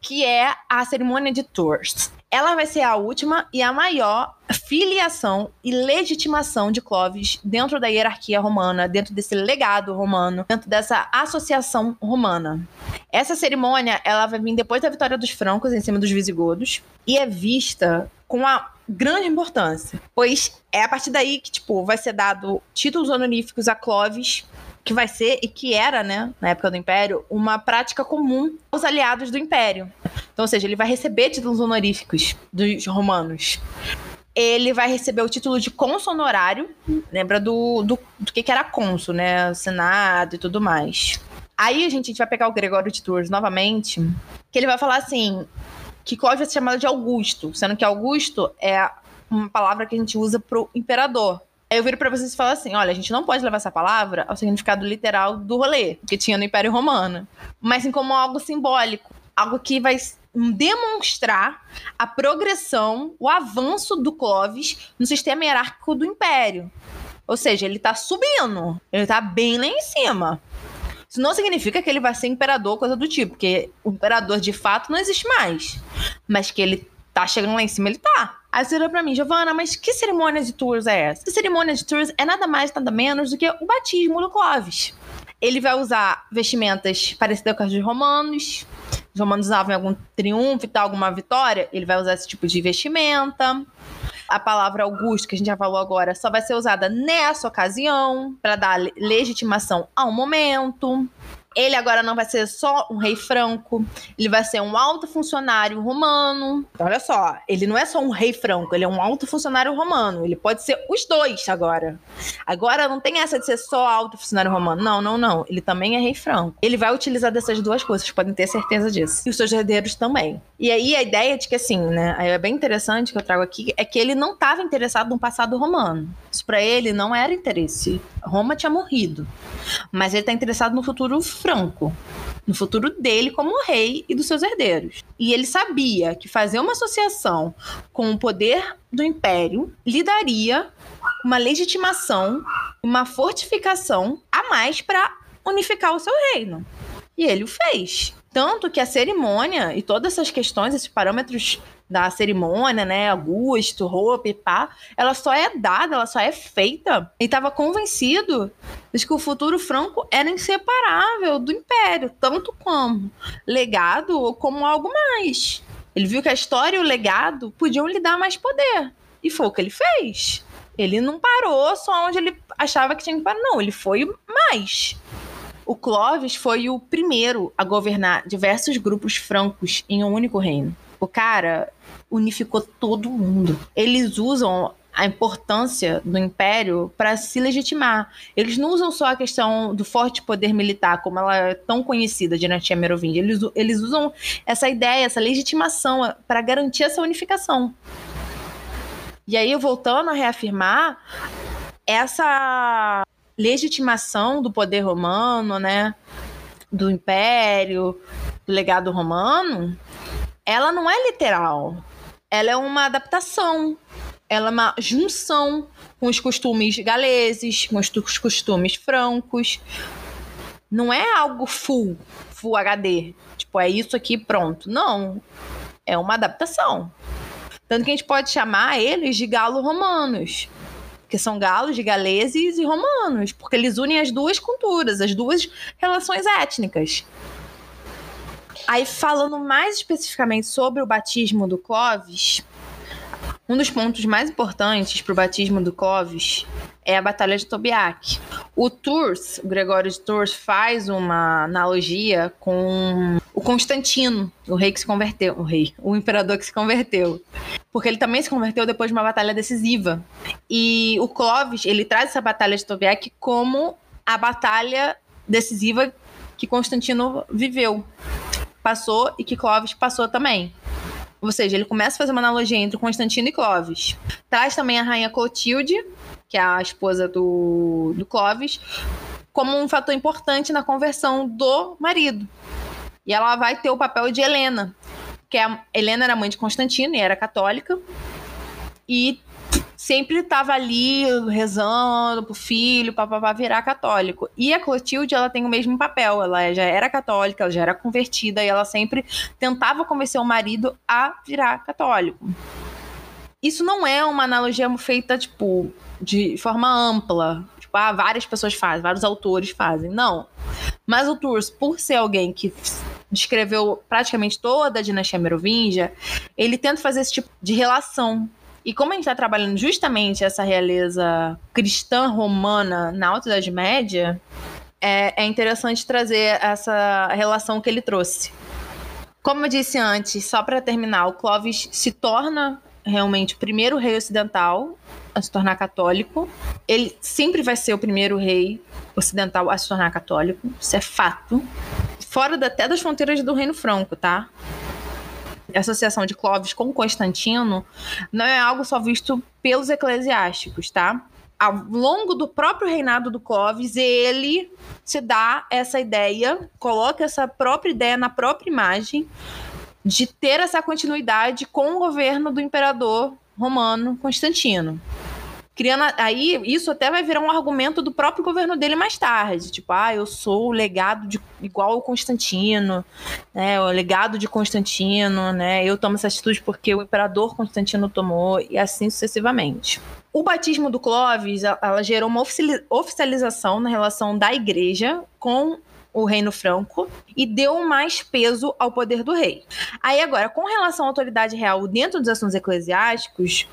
que é a cerimônia de Tours. Ela vai ser a última e a maior filiação e legitimação de Clovis dentro da hierarquia romana, dentro desse legado romano, dentro dessa associação romana. Essa cerimônia, ela vai vir depois da vitória dos francos em cima dos visigodos e é vista com uma grande importância, pois é a partir daí que, tipo, vai ser dado títulos honoríficos a Clovis, que vai ser e que era, né, na época do Império, uma prática comum aos aliados do Império. Então, ou seja, ele vai receber títulos honoríficos dos romanos. Ele vai receber o título de cônsul honorário, lembra do, do, do que, que era cônsul, né, Senado e tudo mais. Aí, gente, a gente vai pegar o Gregório de Tours novamente, que ele vai falar assim: que Clóvis ser chamado de Augusto, sendo que Augusto é uma palavra que a gente usa pro imperador. Aí eu viro para vocês e falo assim: olha, a gente não pode levar essa palavra ao significado literal do rolê que tinha no Império Romano, mas sim como algo simbólico, algo que vai demonstrar a progressão, o avanço do Clovis no sistema hierárquico do Império. Ou seja, ele tá subindo. Ele tá bem lá em cima. Isso não significa que ele vai ser imperador, coisa do tipo, porque o imperador de fato não existe mais. Mas que ele tá chegando lá em cima, ele tá. Aí você olhou pra mim, Giovana, mas que cerimônia de tours é essa? A cerimônia de tours é nada mais, nada menos do que o batismo do Clovis. Ele vai usar vestimentas parecidas com as dos romanos. Os romanos usavam algum triunfo e tal, alguma vitória. Ele vai usar esse tipo de vestimenta. A palavra Augusto, que a gente já falou agora, só vai ser usada nessa ocasião para dar legitimação ao momento. Ele agora não vai ser só um rei franco, ele vai ser um alto funcionário romano. Então, olha só, ele não é só um rei franco, ele é um alto funcionário romano. Ele pode ser os dois agora. Agora não tem essa de ser só alto funcionário romano. Não, não, não. Ele também é rei franco. Ele vai utilizar dessas duas coisas, podem ter certeza disso. E os seus herdeiros também. E aí a ideia de que assim, né, é bem interessante que eu trago aqui, é que ele não estava interessado no passado romano. Isso para ele não era interesse. Roma tinha morrido. Mas ele está interessado no futuro franco, no futuro dele como rei e dos seus herdeiros. E ele sabia que fazer uma associação com o poder do império lhe daria uma legitimação, uma fortificação a mais para unificar o seu reino. E ele o fez. Tanto que a cerimônia e todas essas questões, esses parâmetros da cerimônia, né, Augusto, roupa e pá, ela só é dada, ela só é feita. Ele estava convencido de que o futuro franco era inseparável do império, tanto como legado como algo mais. Ele viu que a história e o legado podiam lhe dar mais poder. E foi o que ele fez. Ele não parou só onde ele achava que tinha que parar, não. Ele foi mais. O Clovis foi o primeiro a governar diversos grupos francos em um único reino. O cara unificou todo mundo. Eles usam a importância do império para se legitimar. Eles não usam só a questão do forte poder militar, como ela é tão conhecida, dinastia Merovingia. Eles, eles usam essa ideia, essa legitimação para garantir essa unificação. E aí, voltando a reafirmar, essa legitimação do poder romano, né, do império, do legado romano, ela não é literal. Ela é uma adaptação. Ela é uma junção com os costumes galeses, com os costumes francos. Não é algo full, full HD. Tipo, é isso aqui, pronto. Não. É uma adaptação. Tanto que a gente pode chamar eles de galo-romanos. Que são galos galeses e romanos. Porque eles unem as duas culturas, as duas relações étnicas. Aí, falando mais especificamente sobre o batismo do Clovis, um dos pontos mais importantes para o batismo do Clovis é a Batalha de Tobiac. O Tours, o Gregório de Tours, faz uma analogia com o Constantino, o rei que se converteu, o rei, o imperador que se converteu. Porque ele também se converteu depois de uma batalha decisiva. E o Clovis, ele traz essa Batalha de Tobiac como a batalha decisiva que Constantino viveu passou e que Clovis passou também. Ou seja, ele começa a fazer uma analogia entre Constantino e Clovis. Traz também a rainha Clotilde, que é a esposa do, do Clovis, como um fator importante na conversão do marido. E ela vai ter o papel de Helena, que é a, Helena era mãe de Constantino e era católica. E sempre estava ali rezando pro filho, para virar católico. E a Clotilde, ela tem o mesmo papel, ela já era católica, ela já era convertida e ela sempre tentava convencer o marido a virar católico. Isso não é uma analogia feita, tipo, de forma ampla. Tipo, ah, várias pessoas fazem, vários autores fazem. Não. Mas o Tours, por ser alguém que descreveu praticamente toda a dinastia merovingia, ele tenta fazer esse tipo de relação e como a gente está trabalhando justamente essa realeza cristã romana na Alta Idade Média, é, é interessante trazer essa relação que ele trouxe. Como eu disse antes, só para terminar, o Clovis se torna realmente o primeiro rei ocidental a se tornar católico. Ele sempre vai ser o primeiro rei ocidental a se tornar católico, isso é fato. Fora até das fronteiras do Reino Franco, tá? Associação de Clovis com Constantino não é algo só visto pelos eclesiásticos, tá? Ao longo do próprio reinado do Clovis, ele se dá essa ideia, coloca essa própria ideia na própria imagem de ter essa continuidade com o governo do imperador romano Constantino. Criando aí isso até vai virar um argumento do próprio governo dele mais tarde, tipo, ah, eu sou o legado de igual o Constantino, né, o legado de Constantino, né? Eu tomo essa atitude porque o imperador Constantino tomou e assim sucessivamente. O batismo do Clovis, ela gerou uma oficialização na relação da igreja com o reino franco e deu mais peso ao poder do rei. Aí agora, com relação à autoridade real dentro dos assuntos eclesiásticos,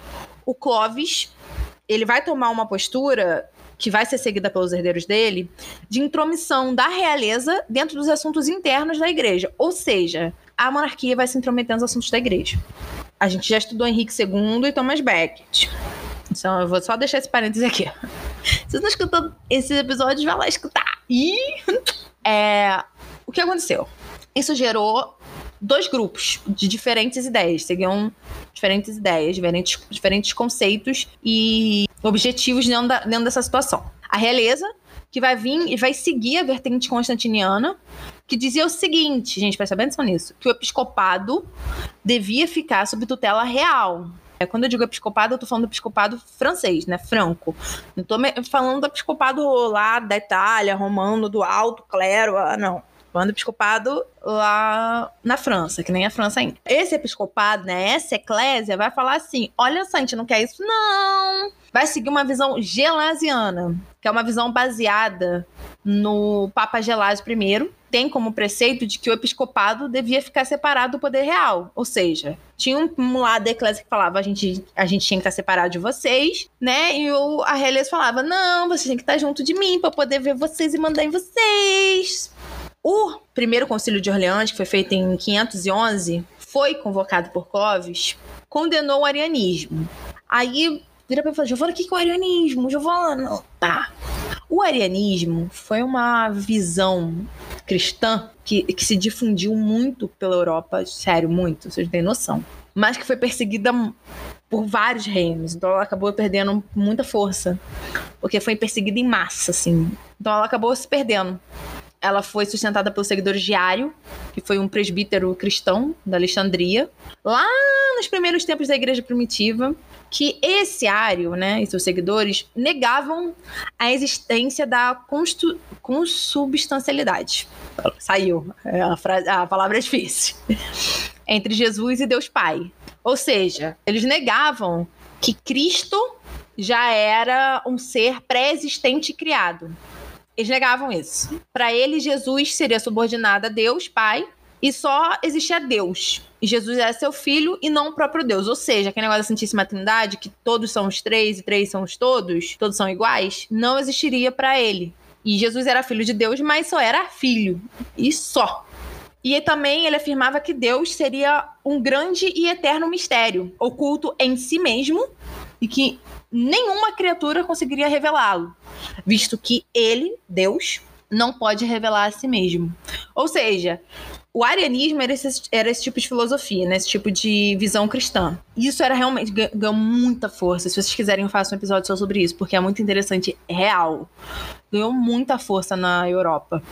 o Clovis ele vai tomar uma postura que vai ser seguida pelos herdeiros dele, de intromissão da realeza dentro dos assuntos internos da igreja. Ou seja, a monarquia vai se intrometer nos assuntos da igreja. A gente já estudou Henrique II e Thomas Becket. Então eu vou só deixar esse parênteses aqui. Se vocês estão escutando esses episódios, vai lá escutar. E é, o que aconteceu? Isso gerou dois grupos de diferentes ideias, seguiam diferentes ideias, diferentes, diferentes conceitos e objetivos dentro, da, dentro dessa situação. A realeza, que vai vir e vai seguir a vertente constantiniana, que dizia o seguinte, gente, presta atenção nisso, que o episcopado devia ficar sob tutela real. É, quando eu digo episcopado, eu tô falando do episcopado francês, né? Franco. Não tô falando do episcopado lá da Itália, romano, do alto clero, ah, não falando episcopado lá na França, que nem a França ainda. Esse episcopado, né, essa eclésia, vai falar assim: olha só, a gente não quer isso, não. Vai seguir uma visão gelasiana, que é uma visão baseada no Papa Gelásio I, tem como preceito de que o episcopado devia ficar separado do poder real. Ou seja, tinha um lado da eclésia que falava a gente, a gente tinha que estar separado de vocês, né? E o, a realeza falava: não, vocês têm que estar junto de mim para poder ver vocês e mandar em vocês. O primeiro concílio de Orleans, que foi feito em 511, foi convocado por Clovis, condenou o arianismo. Aí vira pra mim e fala, Giovana, o que é o arianismo? Giovana, tá. O arianismo foi uma visão cristã que, que se difundiu muito pela Europa, sério, muito, vocês têm noção. Mas que foi perseguida por vários reinos. Então ela acabou perdendo muita força. Porque foi perseguida em massa, assim. Então ela acabou se perdendo. Ela foi sustentada pelos seguidores de Ario, que foi um presbítero cristão da Alexandria, lá nos primeiros tempos da igreja primitiva, que esse Ario, né, e seus seguidores negavam a existência da consubstancialidade. Saiu, é a, frase, a palavra é difícil. Entre Jesus e Deus Pai. Ou seja, eles negavam que Cristo já era um ser pré-existente e criado. Eles negavam isso. Para eles, Jesus seria subordinado a Deus, Pai, e só existia Deus. E Jesus era seu filho e não o próprio Deus. Ou seja, aquele negócio da Santíssima Trindade, que todos são os três e três são os todos, todos são iguais, não existiria para ele. E Jesus era filho de Deus, mas só era filho. E só. E também ele afirmava que Deus seria um grande e eterno mistério, oculto em si mesmo, e que nenhuma criatura conseguiria revelá-lo, visto que ele, Deus, não pode revelar a si mesmo. Ou seja, o arianismo era esse, era esse tipo de filosofia, né? esse tipo de visão cristã. Isso era realmente ganhou muita força. Se vocês quiserem, eu faço um episódio só sobre isso, porque é muito interessante, real. Ganhou muita força na Europa.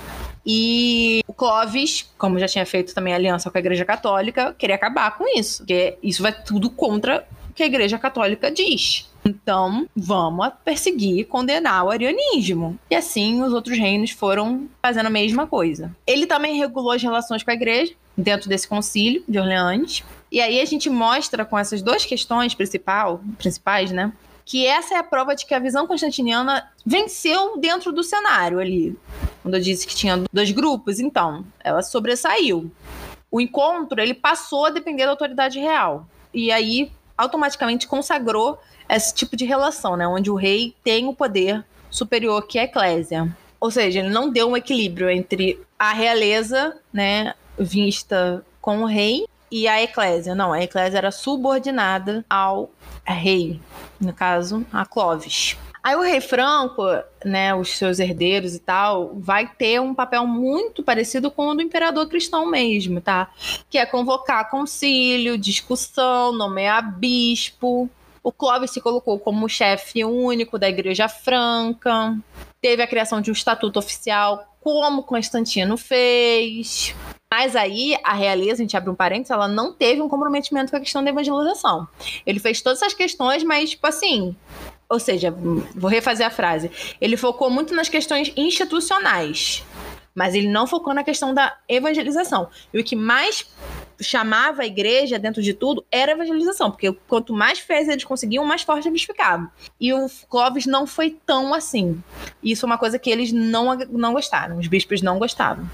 E o Clovis, como já tinha feito também aliança com a Igreja Católica, queria acabar com isso, porque isso vai tudo contra o que a Igreja Católica diz. Então, vamos perseguir e condenar o arianismo. E assim os outros reinos foram fazendo a mesma coisa. Ele também regulou as relações com a igreja dentro desse concílio de Orleans. E aí a gente mostra com essas duas questões principal, principais, né? Que essa é a prova de que a visão constantiniana venceu dentro do cenário ali. Quando eu disse que tinha dois grupos, então, ela sobressaiu. O encontro, ele passou a depender da autoridade real. E aí, automaticamente consagrou esse tipo de relação, né? Onde o rei tem o poder superior que a eclésia. Ou seja, ele não deu um equilíbrio entre a realeza, né, vista com o rei, e a eclésia. Não, a eclésia era subordinada ao rei, no caso, a Clovis. Aí o rei Franco, né, os seus herdeiros e tal, vai ter um papel muito parecido com o do imperador cristão mesmo, tá? Que é convocar concílio, discussão, nomear bispo, o Clovis se colocou como chefe único da Igreja Franca. Teve a criação de um estatuto oficial, como Constantino fez. Mas aí a realeza, a gente abre um parênteses, ela não teve um comprometimento com a questão da evangelização. Ele fez todas essas questões, mas, tipo assim, ou seja, vou refazer a frase. Ele focou muito nas questões institucionais, mas ele não focou na questão da evangelização. E o que mais chamava a igreja dentro de tudo era a evangelização, porque quanto mais fés eles conseguiam, mais forte eles ficavam. E o Clovis não foi tão assim. Isso é uma coisa que eles não, não gostaram, os bispos não gostavam.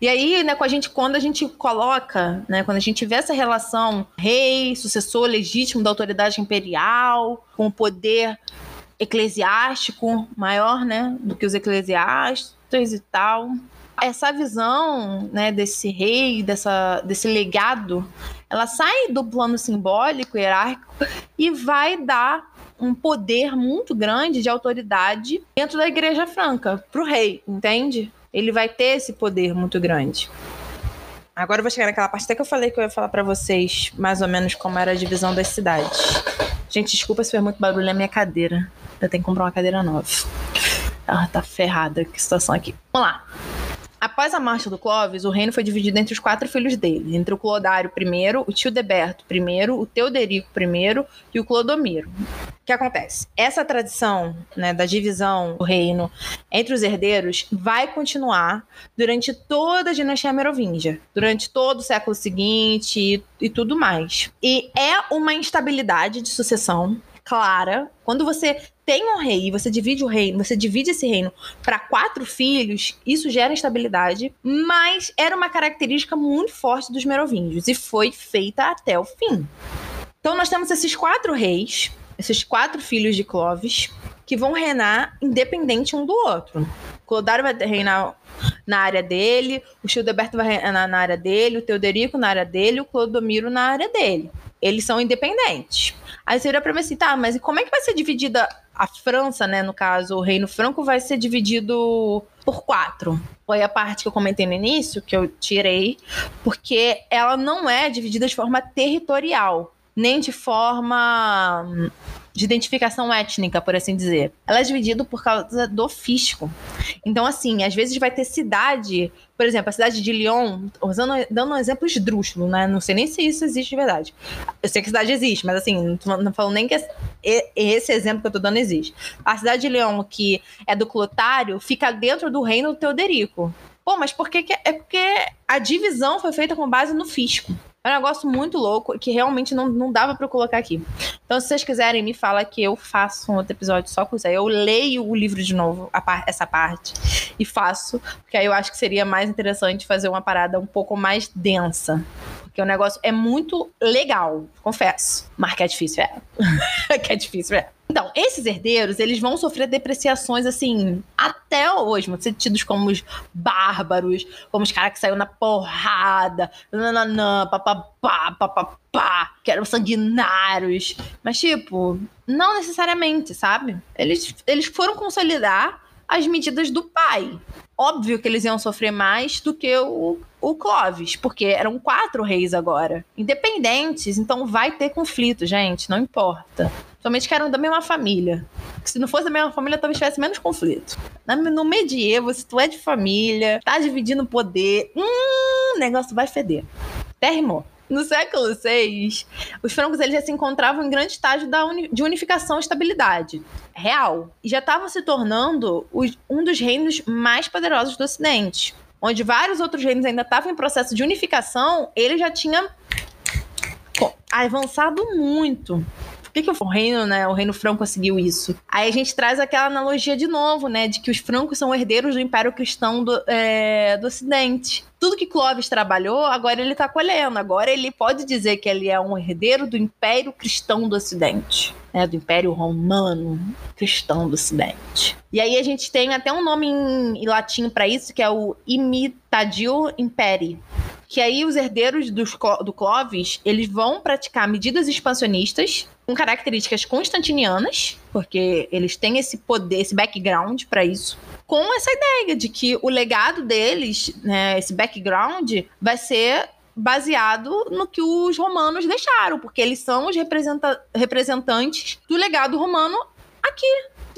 E aí, né, com a gente, quando a gente coloca, né, quando a gente vê essa relação rei, sucessor legítimo da autoridade imperial, com o poder eclesiástico maior, né, do que os eclesiásticos e tal. Essa visão, né, desse rei, dessa, desse legado, ela sai do plano simbólico, hierárquico e vai dar um poder muito grande de autoridade dentro da Igreja Franca para o rei, entende? Ele vai ter esse poder muito grande. Agora eu vou chegar naquela parte até que eu falei que eu ia falar para vocês mais ou menos como era a divisão das cidades. Gente, desculpa se foi muito barulho na minha cadeira. Eu tenho que comprar uma cadeira nova. Ah, tá ferrada que situação aqui. Vamos lá. Após a marcha do Clovis, o reino foi dividido entre os quatro filhos dele, entre o Clodário I, o tio Deberto I, o Teoderico I e o Clodomiro. O que acontece? Essa tradição né, da divisão do reino entre os herdeiros vai continuar durante toda a dinastia merovingia, durante todo o século seguinte e, e tudo mais. E é uma instabilidade de sucessão clara. Quando você tem um rei e você divide o reino, você divide esse reino para quatro filhos, isso gera instabilidade, mas era uma característica muito forte dos merovingios e foi feita até o fim. Então nós temos esses quatro reis, esses quatro filhos de Clovis, que vão reinar independente um do outro. Clodário vai reinar na área dele, o Childeberto vai reinar na área dele, o Teoderico na área dele, o Clodomiro na área dele. Eles são independentes. Aí você olha pra mim assim, tá, mas como é que vai ser dividida a França, né? No caso, o Reino Franco vai ser dividido por quatro. Foi a parte que eu comentei no início, que eu tirei, porque ela não é dividida de forma territorial, nem de forma de identificação étnica, por assim dizer. Ela é dividida por causa do fisco. Então, assim, às vezes vai ter cidade, por exemplo, a cidade de Lyon, usando, dando um exemplo esdrúxulo, né? Não sei nem se isso existe de verdade. Eu sei que a cidade existe, mas assim, não, falo nem que esse exemplo que eu tô dando existe. A cidade de Lyon, que é do Clotário, fica dentro do reino do Teoderico. Pô, mas por que, que é? é porque a divisão foi feita com base no fisco. É um negócio muito louco que realmente não, não dava para colocar aqui. Então, se vocês quiserem, me fala que eu faço um outro episódio só com isso aí. Eu leio o livro de novo, par essa parte, e faço, porque aí eu acho que seria mais interessante fazer uma parada um pouco mais densa. Porque o negócio é muito legal, confesso. Mas que é difícil, é. que é difícil, é. Então, esses herdeiros, eles vão sofrer depreciações, assim, até hoje, vão ser tidos como os bárbaros, como os caras que saíram na porrada, nananã, papapá, papapá, que eram sanguinários. Mas, tipo, não necessariamente, sabe? Eles, eles foram consolidar as medidas do pai. Óbvio que eles iam sofrer mais do que o, o Clovis, porque eram quatro reis agora, independentes, então vai ter conflito, gente, não importa. Somente que eram da mesma família. Se não fosse da mesma família, talvez tivesse menos conflito. No medievo, se tu é de família, tá dividindo poder, hum, o negócio vai feder. Até rimou. No século VI, os francos eles já se encontravam em grande estágio uni de unificação e estabilidade real. E já estavam se tornando os, um dos reinos mais poderosos do Ocidente. Onde vários outros reinos ainda estavam em processo de unificação, ele já tinha avançado muito. Por que, que o reino, né, o reino franco conseguiu isso? Aí a gente traz aquela analogia de novo, né, de que os francos são herdeiros do Império Cristão do, é, do Ocidente. Tudo que Clovis trabalhou, agora ele está colhendo. Agora ele pode dizer que ele é um herdeiro do Império Cristão do Ocidente. Né, do Império Romano Cristão do Ocidente. E aí a gente tem até um nome em, em latim para isso, que é o Imitadio Imperi, que aí os herdeiros do, do Clovis, eles vão praticar medidas expansionistas com características constantinianas, porque eles têm esse poder, esse background para isso, com essa ideia de que o legado deles, né, esse background, vai ser baseado no que os romanos deixaram, porque eles são os representa representantes do legado romano aqui.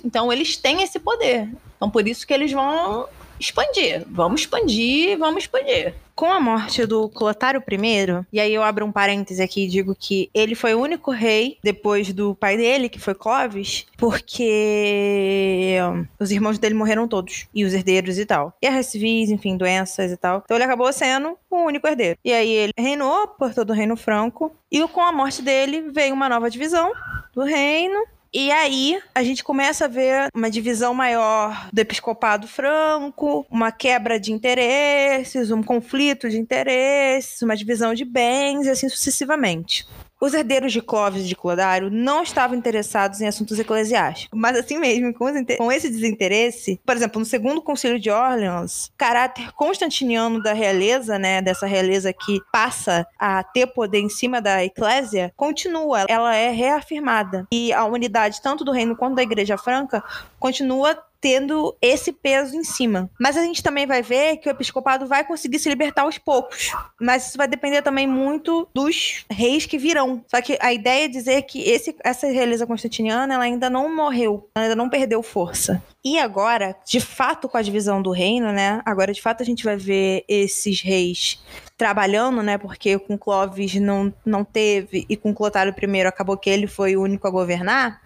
Então eles têm esse poder. Então por isso que eles vão expandir, vamos expandir, vamos expandir. Com a morte do Clotário I, e aí eu abro um parêntese aqui e digo que ele foi o único rei depois do pai dele, que foi Clovis, porque os irmãos dele morreram todos, e os herdeiros e tal. Guerras civis, enfim, doenças e tal. Então ele acabou sendo o único herdeiro. E aí ele reinou por todo o Reino Franco, e com a morte dele veio uma nova divisão do reino, e aí a gente começa a ver uma divisão maior do episcopado franco, uma quebra de interesses, um conflito de interesses, uma divisão de bens e assim sucessivamente. Os herdeiros de Clovis e de Clodário não estavam interessados em assuntos eclesiásticos, mas assim mesmo, com, com, esse desinteresse, por exemplo, no segundo concílio de Orleans, o caráter constantiniano da realeza, né, dessa realeza que passa a ter poder em cima da eclésia, continua, ela é reafirmada. E a unidade tanto do reino quanto da igreja franca continua tendo esse peso em cima. Mas a gente também vai ver que o episcopado vai conseguir se libertar aos poucos. Mas isso vai depender também muito dos reis que virão. Só que a ideia é dizer que esse, essa realeza constantiniana ela ainda não morreu, ela ainda não perdeu força. E agora, de fato, com a divisão do reino, né? Agora, de fato, a gente vai ver esses reis trabalhando, né? Porque com Clovis não, não teve e com Clotário I acabou que ele foi o único a governar.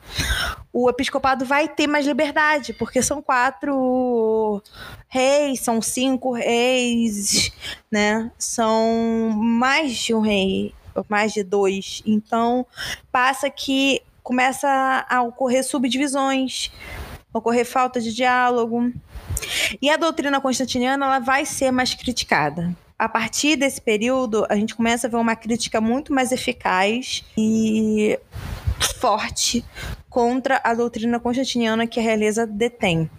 O episcopado vai ter mais liberdade, porque são quatro reis, são cinco reis, né? São mais de um rei, mais de dois. Então, passa que começa a ocorrer subdivisões ocorrer falta de diálogo. E a doutrina constantiniana ela vai ser mais criticada. A partir desse período, a gente começa a ver uma crítica muito mais eficaz e forte contra a doutrina constantiniana que a realeza detém.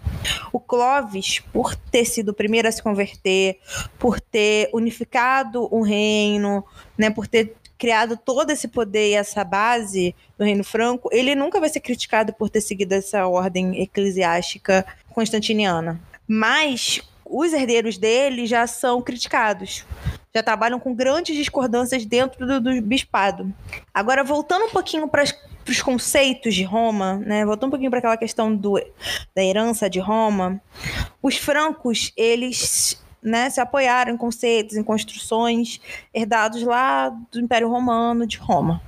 O Clovis, por ter sido o primeiro a se converter, por ter unificado o reino, né, por ter criado todo esse poder e essa base do Reino Franco, ele nunca vai ser criticado por ter seguido essa ordem eclesiástica constantiniana. Mas os herdeiros dele já são criticados. Já trabalham com grandes discordâncias dentro do, do bispado. Agora, voltando um pouquinho para os conceitos de Roma, né? Voltando um pouquinho para aquela questão do, da herança de Roma, os francos, eles né, se apoiaram em conceitos, em construções herdados lá do Império Romano de Roma.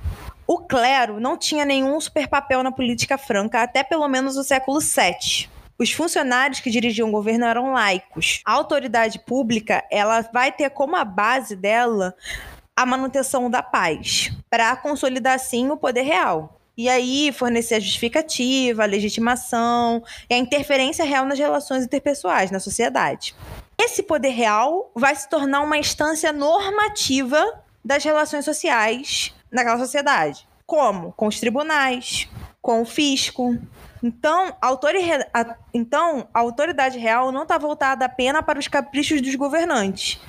O clero não tinha nenhum super papel na política franca até pelo menos o século VII. Os funcionários que dirigiam o governo eram laicos. A autoridade pública, ela vai ter como a base dela a manutenção da paz, para consolidar assim o poder real. E aí fornecer a justificativa, a legitimação e a interferência real nas relações interpessoais na sociedade. Esse poder real vai se tornar uma instância normativa das relações sociais naquela sociedade. Como? Com os tribunais, com o fisco. Então, a, então, a autoridade real não está voltada apenas para os caprichos dos governantes,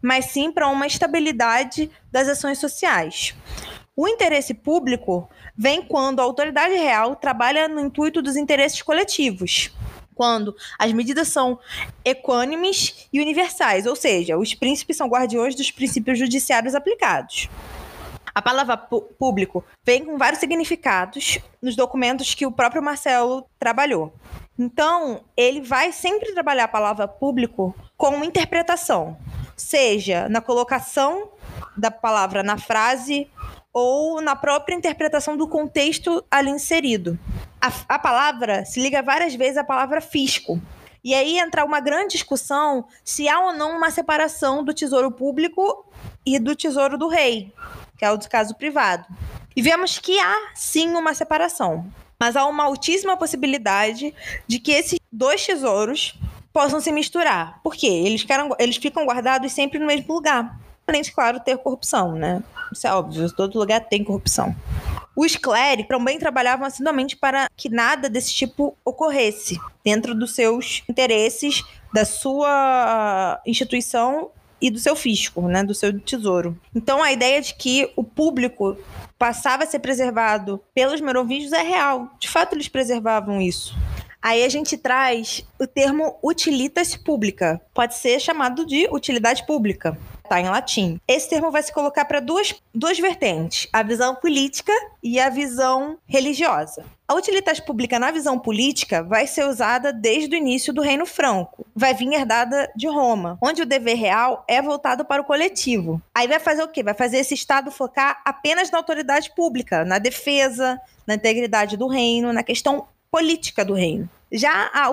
mas sim para uma estabilidade das ações sociais. O interesse público vem quando a autoridade real trabalha no intuito dos interesses coletivos quando as medidas são equânimes e universais, ou seja, os príncipes são guardiões dos princípios judiciários aplicados. A palavra público vem com vários significados nos documentos que o próprio Marcelo trabalhou. Então, ele vai sempre trabalhar a palavra público com interpretação, seja na colocação da palavra na frase ou na própria interpretação do contexto ali inserido a, a palavra se liga várias vezes à palavra fisco. E aí entra uma grande discussão se há ou não uma separação do tesouro público e do tesouro do rei, que é o do caso privado. E vemos que há sim uma separação, mas há uma altíssima possibilidade de que esses dois tesouros possam se misturar. Por quê? Eles, querem, eles ficam guardados sempre no mesmo lugar. Além de, claro, ter corrupção, né? Isso é óbvio, todo lugar tem corrupção. Os clérigos também trabalhavam assiduamente para que nada desse tipo ocorresse dentro dos seus interesses, da sua instituição e do seu fisco, né, do seu tesouro. Então a ideia de que o público passava a ser preservado pelos merovingios é real. De fato, eles preservavam isso. Aí a gente traz o termo utilitas pública. Pode ser chamado de utilidade pública está em latim. Esse termo vai se colocar para duas, duas vertentes: a visão política e a visão religiosa. A utilitas pública na visão política vai ser usada desde o início do Reino Franco. Vai vir herdada de Roma, onde o dever real é voltado para o coletivo. Aí vai fazer o quê? Vai fazer esse Estado focar apenas na autoridade pública, na defesa, na integridade do reino, na questão política do reino. Já a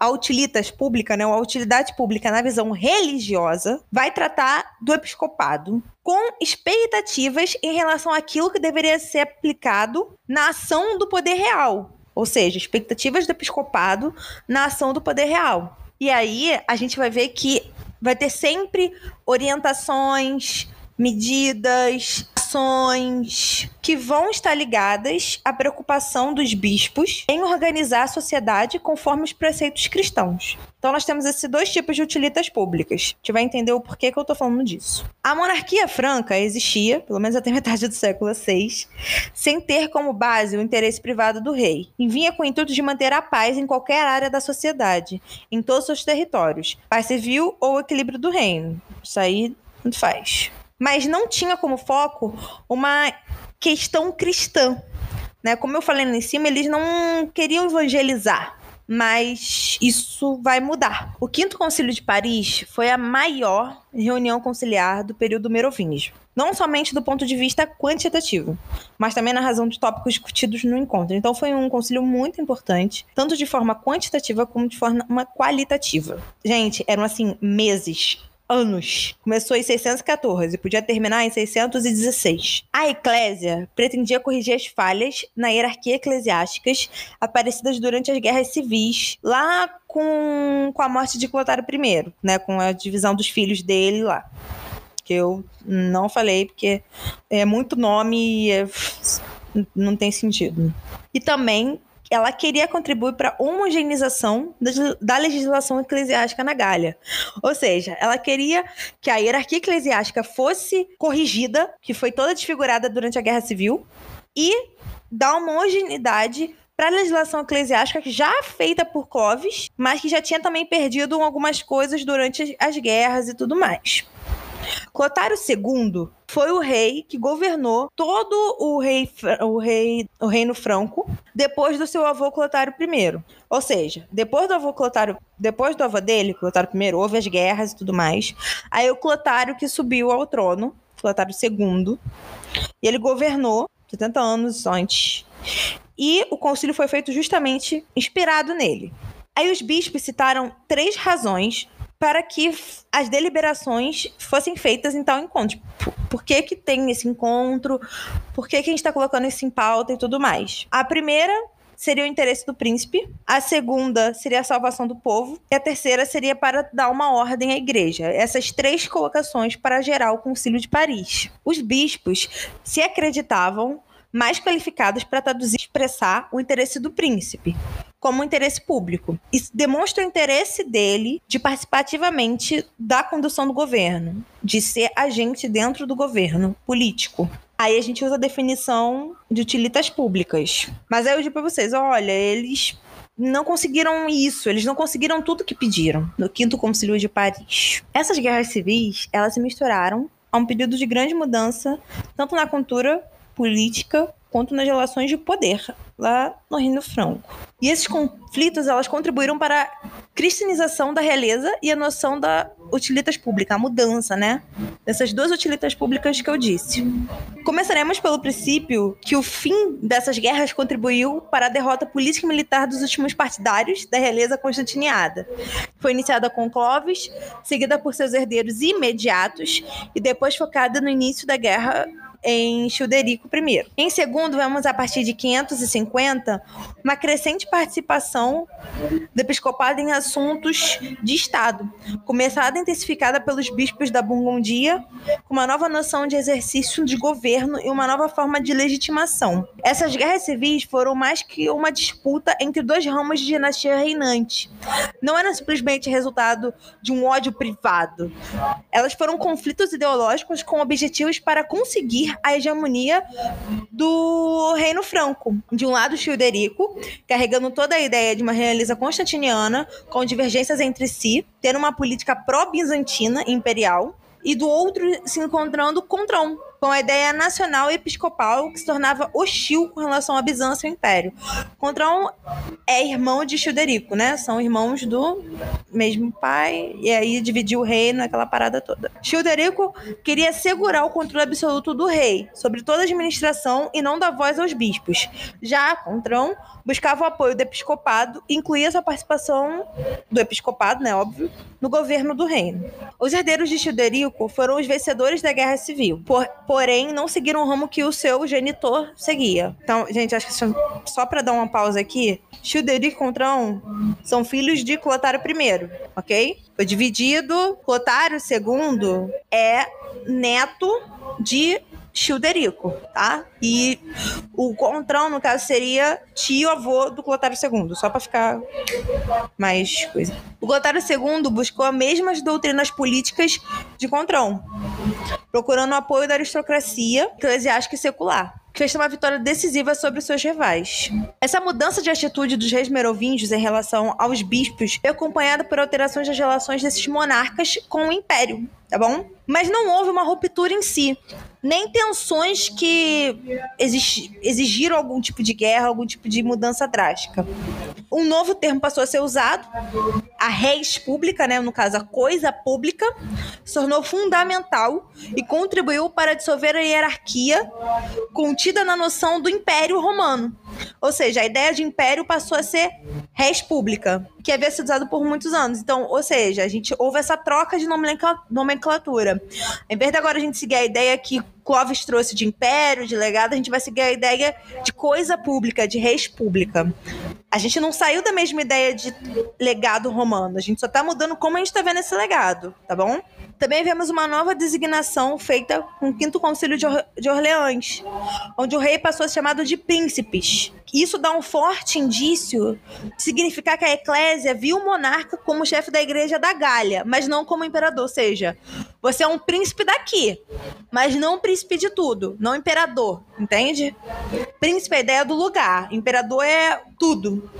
a utilitas pública, né, a utilidade pública na visão religiosa, vai tratar do episcopado com expectativas em relação àquilo que deveria ser aplicado na ação do poder real. Ou seja, expectativas do episcopado na ação do poder real. E aí a gente vai ver que vai ter sempre orientações, medidas, ações que vão estar ligadas à preocupação dos bispos em organizar a sociedade conforme os preceitos cristãos. Então nós temos esses dois tipos de utilitas públicas. A gente vai entender o porquê que eu estou falando disso. A monarquia franca existia, pelo menos até metade do século VI, sem ter como base o interesse privado do rei, e vinha com o intuito de manter a paz em qualquer área da sociedade, em todos os seus territórios, paz civil ou equilíbrio do reino. Isso aí, tanto faz mas não tinha como foco uma questão cristã. Né? Como eu falei lá em cima, eles não queriam evangelizar, mas isso vai mudar. O Quinto Concílio de Paris foi a maior reunião conciliar do período merovingio. Não somente do ponto de vista quantitativo, mas também na razão de tópicos discutidos no encontro. Então foi um concílio muito importante, tanto de forma quantitativa como de forma qualitativa. Gente, eram assim meses anos. Começou em 614 e podia terminar em 616. A Eclésia pretendia corrigir as falhas na hierarquia eclesiásticas aparecidas durante as guerras civis, lá com, com a morte de Clotário I, né, com a divisão dos filhos dele lá. Que eu não falei porque é muito nome e é, não tem sentido. E também ela queria contribuir para a homogeneização da legislação eclesiástica na Gália. Ou seja, ela queria que a hierarquia eclesiástica fosse corrigida, que foi toda desfigurada durante a Guerra Civil, e dar homogeneidade para a legislação eclesiástica já feita por Clovis, mas que já tinha também perdido algumas coisas durante as guerras e tudo mais. Clotário II foi o rei que governou todo o, rei, o, rei, o reino franco depois do seu avô Clotário I. Ou seja, depois do avô Clotário, depois do avô dele, Clotário I, houve as guerras e tudo mais. Aí o Clotário que subiu ao trono, Clotário II, e ele governou 70 anos antes. E o concílio foi feito justamente inspirado nele. Aí os bispos citaram três razões para que as deliberações fossem feitas em tal encontro. Por, que, que tem esse encontro? Por que, que a gente está colocando isso em pauta e tudo mais? A primeira seria o interesse do príncipe, a segunda seria a salvação do povo, e a terceira seria para dar uma ordem à igreja. Essas três colocações para gerar o Concílio de Paris. Os bispos se acreditavam mais qualificados para traduzir e expressar o interesse do príncipe como interesse público. Isso demonstra o interesse dele de participar ativamente da condução do governo, de ser agente dentro do governo político. Aí a gente usa a definição de utilitas públicas. Mas aí eu digo para vocês, olha, eles não conseguiram isso, eles não conseguiram tudo que pediram no Quinto Concílio de Paris. Essas guerras civis, elas se misturaram a um período de grande mudança, tanto na cultura política quanto nas relações de poder lá no Reino Franco. E esses conflitos elas contribuíram para a cristianização da realeza e a noção da utilitas pública, a mudança, né? Dessas duas utilitas públicas que eu disse. Começaremos pelo princípio que o fim dessas guerras contribuiu para a derrota política e militar dos últimos partidários da realeza constantiniana. Foi iniciada com Clovis, seguida por seus herdeiros imediatos e depois focada no início da guerra em Childerico I. Em segundo, vemos a partir de 550 uma crescente participação do episcopado em assuntos de Estado, começada e intensificada pelos bispos da Burgundia, com uma nova noção de exercício de governo e uma nova forma de legitimação. Essas guerras civis foram mais que uma disputa entre dois ramos de dinastia reinante. Não era simplesmente resultado de um ódio privado. Elas foram conflitos ideológicos com objetivos para conseguir a hegemonia do Reino Franco. De um lado, Childerico, carregando toda a ideia de uma realeza constantiniana, com divergências entre si, tendo uma política pró-bizantina imperial, e do outro se encontrando Contrão, com a ideia nacional e episcopal que se tornava hostil com relação a Bizâncio e ao Império. Contrão é irmão de Childerico, né? São irmãos do mesmo pai, e aí dividiu o reino, aquela parada toda. Childerico queria segurar o controle absoluto do rei sobre toda a administração e não dar voz aos bispos. Já Contrão buscava o apoio do episcopado e incluía sua participação do episcopado, né, óbvio, no governo do reino. Os herdeiros de Childerico foram os vencedores da Guerra Civil, por, porém não seguiram o ramo que o seu genitor seguia. Então, gente, acho que só para dar uma pausa aqui, Childerico e Contrão são filhos de Clotário I, ok? Foi dividido. Clotário II é neto de Childerico, tá? E o Contrão, no caso, seria tio-avô do Clotário II, só para ficar mais coisa. O Clotário II buscou as mesmas doutrinas políticas de Contrão, procurando o apoio da aristocracia eclesiástica e secular fez uma vitória decisiva sobre seus rivais. Essa mudança de atitude dos reis merovingios em relação aos bispos é acompanhada por alterações das relações desses monarcas com o império, tá bom? Mas não houve uma ruptura em si nem tensões que exigiram algum tipo de guerra, algum tipo de mudança drástica. Um novo termo passou a ser usado, a res pública, né, no caso a coisa pública, se tornou fundamental e contribuiu para dissolver a hierarquia contida na noção do Império Romano. Ou seja, a ideia de império passou a ser res pública, que havia sido usado por muitos anos. Então, ou seja, a gente houve essa troca de nomenclatura. Em vez de agora a gente seguir a ideia que Clovis trouxe de império, de legado, a gente vai seguir a ideia de coisa pública, de res pública. A gente não saiu da mesma ideia de legado romano, a gente só tá mudando como a gente tá vendo esse legado, tá bom? Também vemos uma nova designação feita com o Quinto Concílio de, Or de Orleans, onde o rei passou a ser chamado de príncipes. Isso dá um forte indício de significar que a eclésia viu o monarca como chefe da igreja da Gália, mas não como imperador. Ou seja, você é um príncipe daqui, mas não um príncipe de tudo, não imperador, entende? Príncipe é a ideia do lugar, imperador é tudo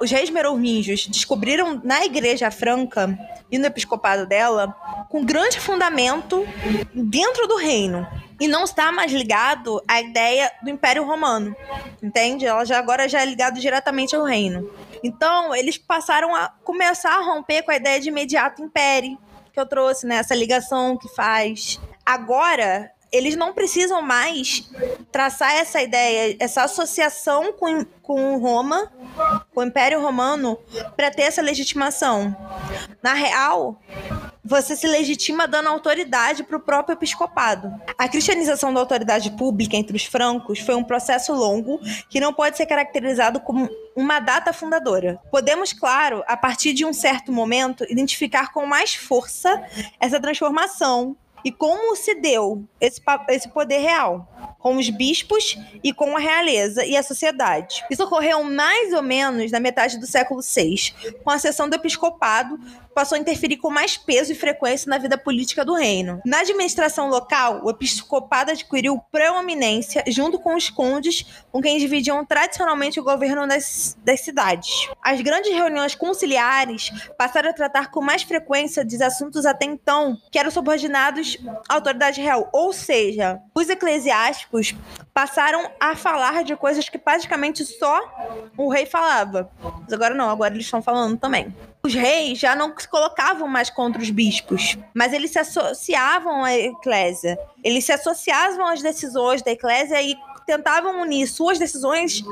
os reis merovingios descobriram na Igreja Franca e no episcopado dela com grande fundamento dentro do reino e não está mais ligado à ideia do Império Romano, entende? Ela já agora já é ligado diretamente ao reino. Então, eles passaram a começar a romper com a ideia de imediato império que eu trouxe, né? Ligação que faz. Agora, eles não precisam mais traçar essa ideia, essa associação com, com Roma, com o Império Romano, para ter essa legitimação. Na real, você se legitima dando autoridade para o próprio episcopado. A cristianização da autoridade pública entre os francos foi um processo longo que não pode ser caracterizado como uma data fundadora. Podemos, claro, a partir de um certo momento, identificar com mais força essa transformação e como se deu esse, esse poder real com os bispos e com a realeza e a sociedade. Isso ocorreu mais ou menos na metade do século VI, com a seção do episcopado, passou a interferir com mais peso e frequência na vida política do reino. Na administração local, o episcopado adquiriu preeminência junto com os condes, com quem dividiam tradicionalmente o governo das, das cidades. As grandes reuniões conciliares passaram a tratar com mais frequência dos assuntos até então que eram subordinados à autoridade real, ou seja, os eclesiásticos passaram a falar de coisas que praticamente só o rei falava. Mas agora não, agora eles estão falando também os reis já não se colocavam mais contra os bispos, mas eles se associavam à eclésia. Eles se associavam às decisões da eclésia e tentavam unir suas decisões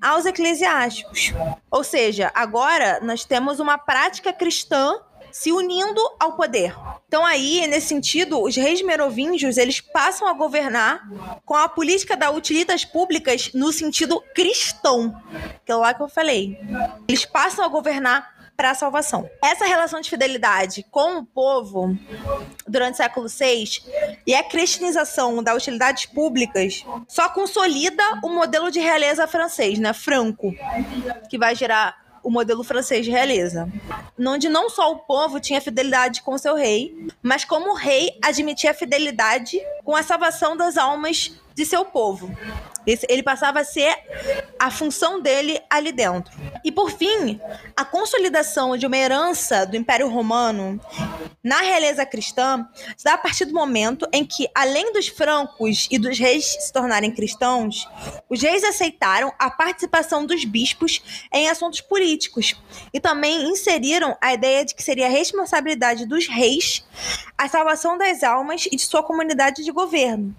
aos eclesiásticos. Ou seja, agora nós temos uma prática cristã se unindo ao poder. Então aí, nesse sentido, os reis merovingios, eles passam a governar com a política da utilitas públicas no sentido cristão, que é lá que eu falei. Eles passam a governar para a salvação. Essa relação de fidelidade com o povo durante o século VI e a cristianização das utilidades públicas só consolida o modelo de realeza francês, né, franco, que vai gerar o modelo francês de realeza, onde não só o povo tinha fidelidade com seu rei, mas como o rei admitia fidelidade com a salvação das almas de seu povo. Ele passava a ser a função dele ali dentro. E por fim, a consolidação de uma herança do Império Romano na realeza cristã se dá a partir do momento em que, além dos francos e dos reis se tornarem cristãos, os reis aceitaram a participação dos bispos em assuntos políticos e também inseriram a ideia de que seria a responsabilidade dos reis a salvação das almas e de sua comunidade de governo.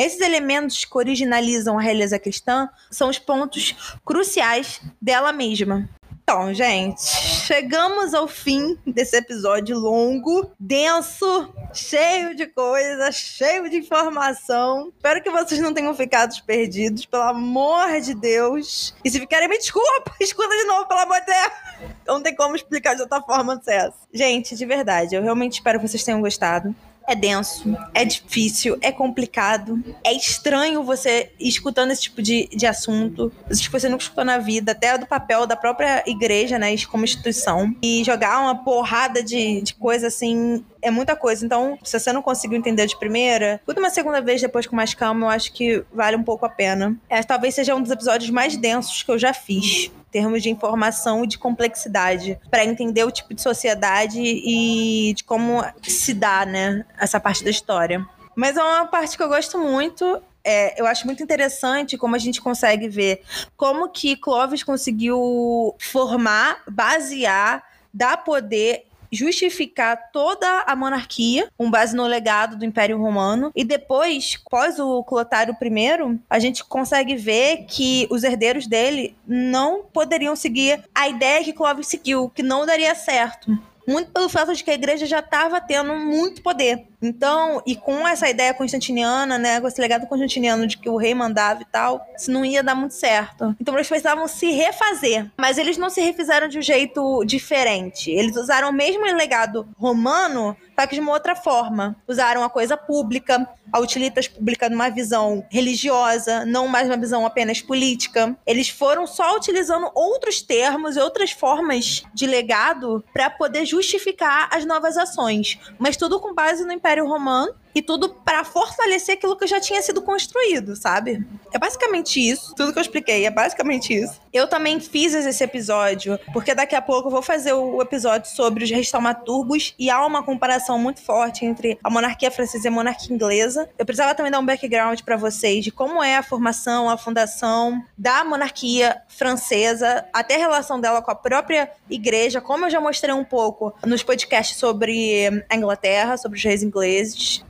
Esses elementos que originalizam a realeza cristã são os pontos cruciais dela mesma. Então, gente, chegamos ao fim desse episódio longo, denso, cheio de coisas, cheio de informação. Espero que vocês não tenham ficado perdidos, pelo amor de Deus. E se ficarem, me desculpa, escuta de novo, pelo amor de Deus. Não tem como explicar de outra forma essa. Gente, de verdade, eu realmente espero que vocês tenham gostado é denso, é difícil, é complicado, é estranho você escutando esse tipo de, de assunto, isso que você nunca escutou na vida, até do papel da própria igreja, né, como instituição, e jogar uma porrada de, de coisa assim é muita coisa. Então, se você não conseguiu entender de primeira, escuta uma segunda vez depois com mais calma, eu acho que vale um pouco a pena. É, talvez seja um dos episódios mais densos que eu já fiz termos de informação e de complexidade, para entender o tipo de sociedade e de como se dá, né, essa parte da história. Mas é uma parte que eu gosto muito. É, eu acho muito interessante como a gente consegue ver como que Clovis conseguiu formar, basear, dar poder justificar toda a monarquia, com base no legado do Império Romano. E depois, após o Clotário I, a gente consegue ver que os herdeiros dele não poderiam seguir a ideia que Clovis seguiu, que não daria certo muito pelo fato de que a igreja já estava tendo muito poder. Então, e com essa ideia constantiniana, né, com esse legado constantiniano de que o rei mandava e tal, isso não ia dar muito certo. Então eles precisavam se refazer. Mas eles não se refizeram de um jeito diferente. Eles usaram o mesmo legado romano, só que de uma outra forma. Usaram a coisa pública, a utilitas pública numa visão religiosa, não mais uma visão apenas política. Eles foram só utilizando outros termos e outras formas de legado para poder justificar as novas ações, mas tudo com base no Império Romano e tudo para fortalecer aquilo que já tinha sido construído, sabe? É basicamente isso. Tudo que eu expliquei é basicamente isso. Eu também fiz esse episódio, porque daqui a pouco eu vou fazer o episódio sobre os reis taumaturgos e há uma comparação muito forte entre a monarquia francesa e a monarquia inglesa. Eu precisava também dar um background para vocês de como é a formação, a fundação da monarquia francesa, até a relação dela com a própria igreja, como eu já mostrei um pouco nos podcasts sobre a Inglaterra, sobre os reis ingleses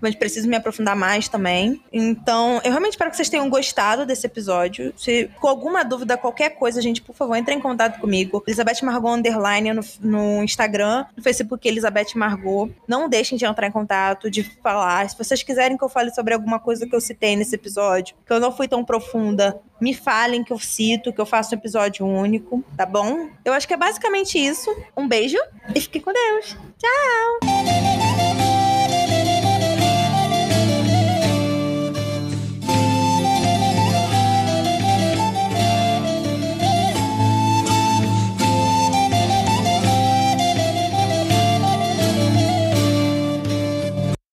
mas preciso me aprofundar mais também. Então, eu realmente espero que vocês tenham gostado desse episódio. Se com alguma dúvida, qualquer coisa, gente, por favor, entre em contato comigo. Elizabeth Margot Underline no, no Instagram, no Facebook Elizabeth Margot. Não deixem de entrar em contato, de falar. Se vocês quiserem que eu fale sobre alguma coisa que eu citei nesse episódio, que eu não fui tão profunda, me falem que eu cito, que eu faço um episódio único, tá bom? Eu acho que é basicamente isso. Um beijo e fique com Deus. Tchau!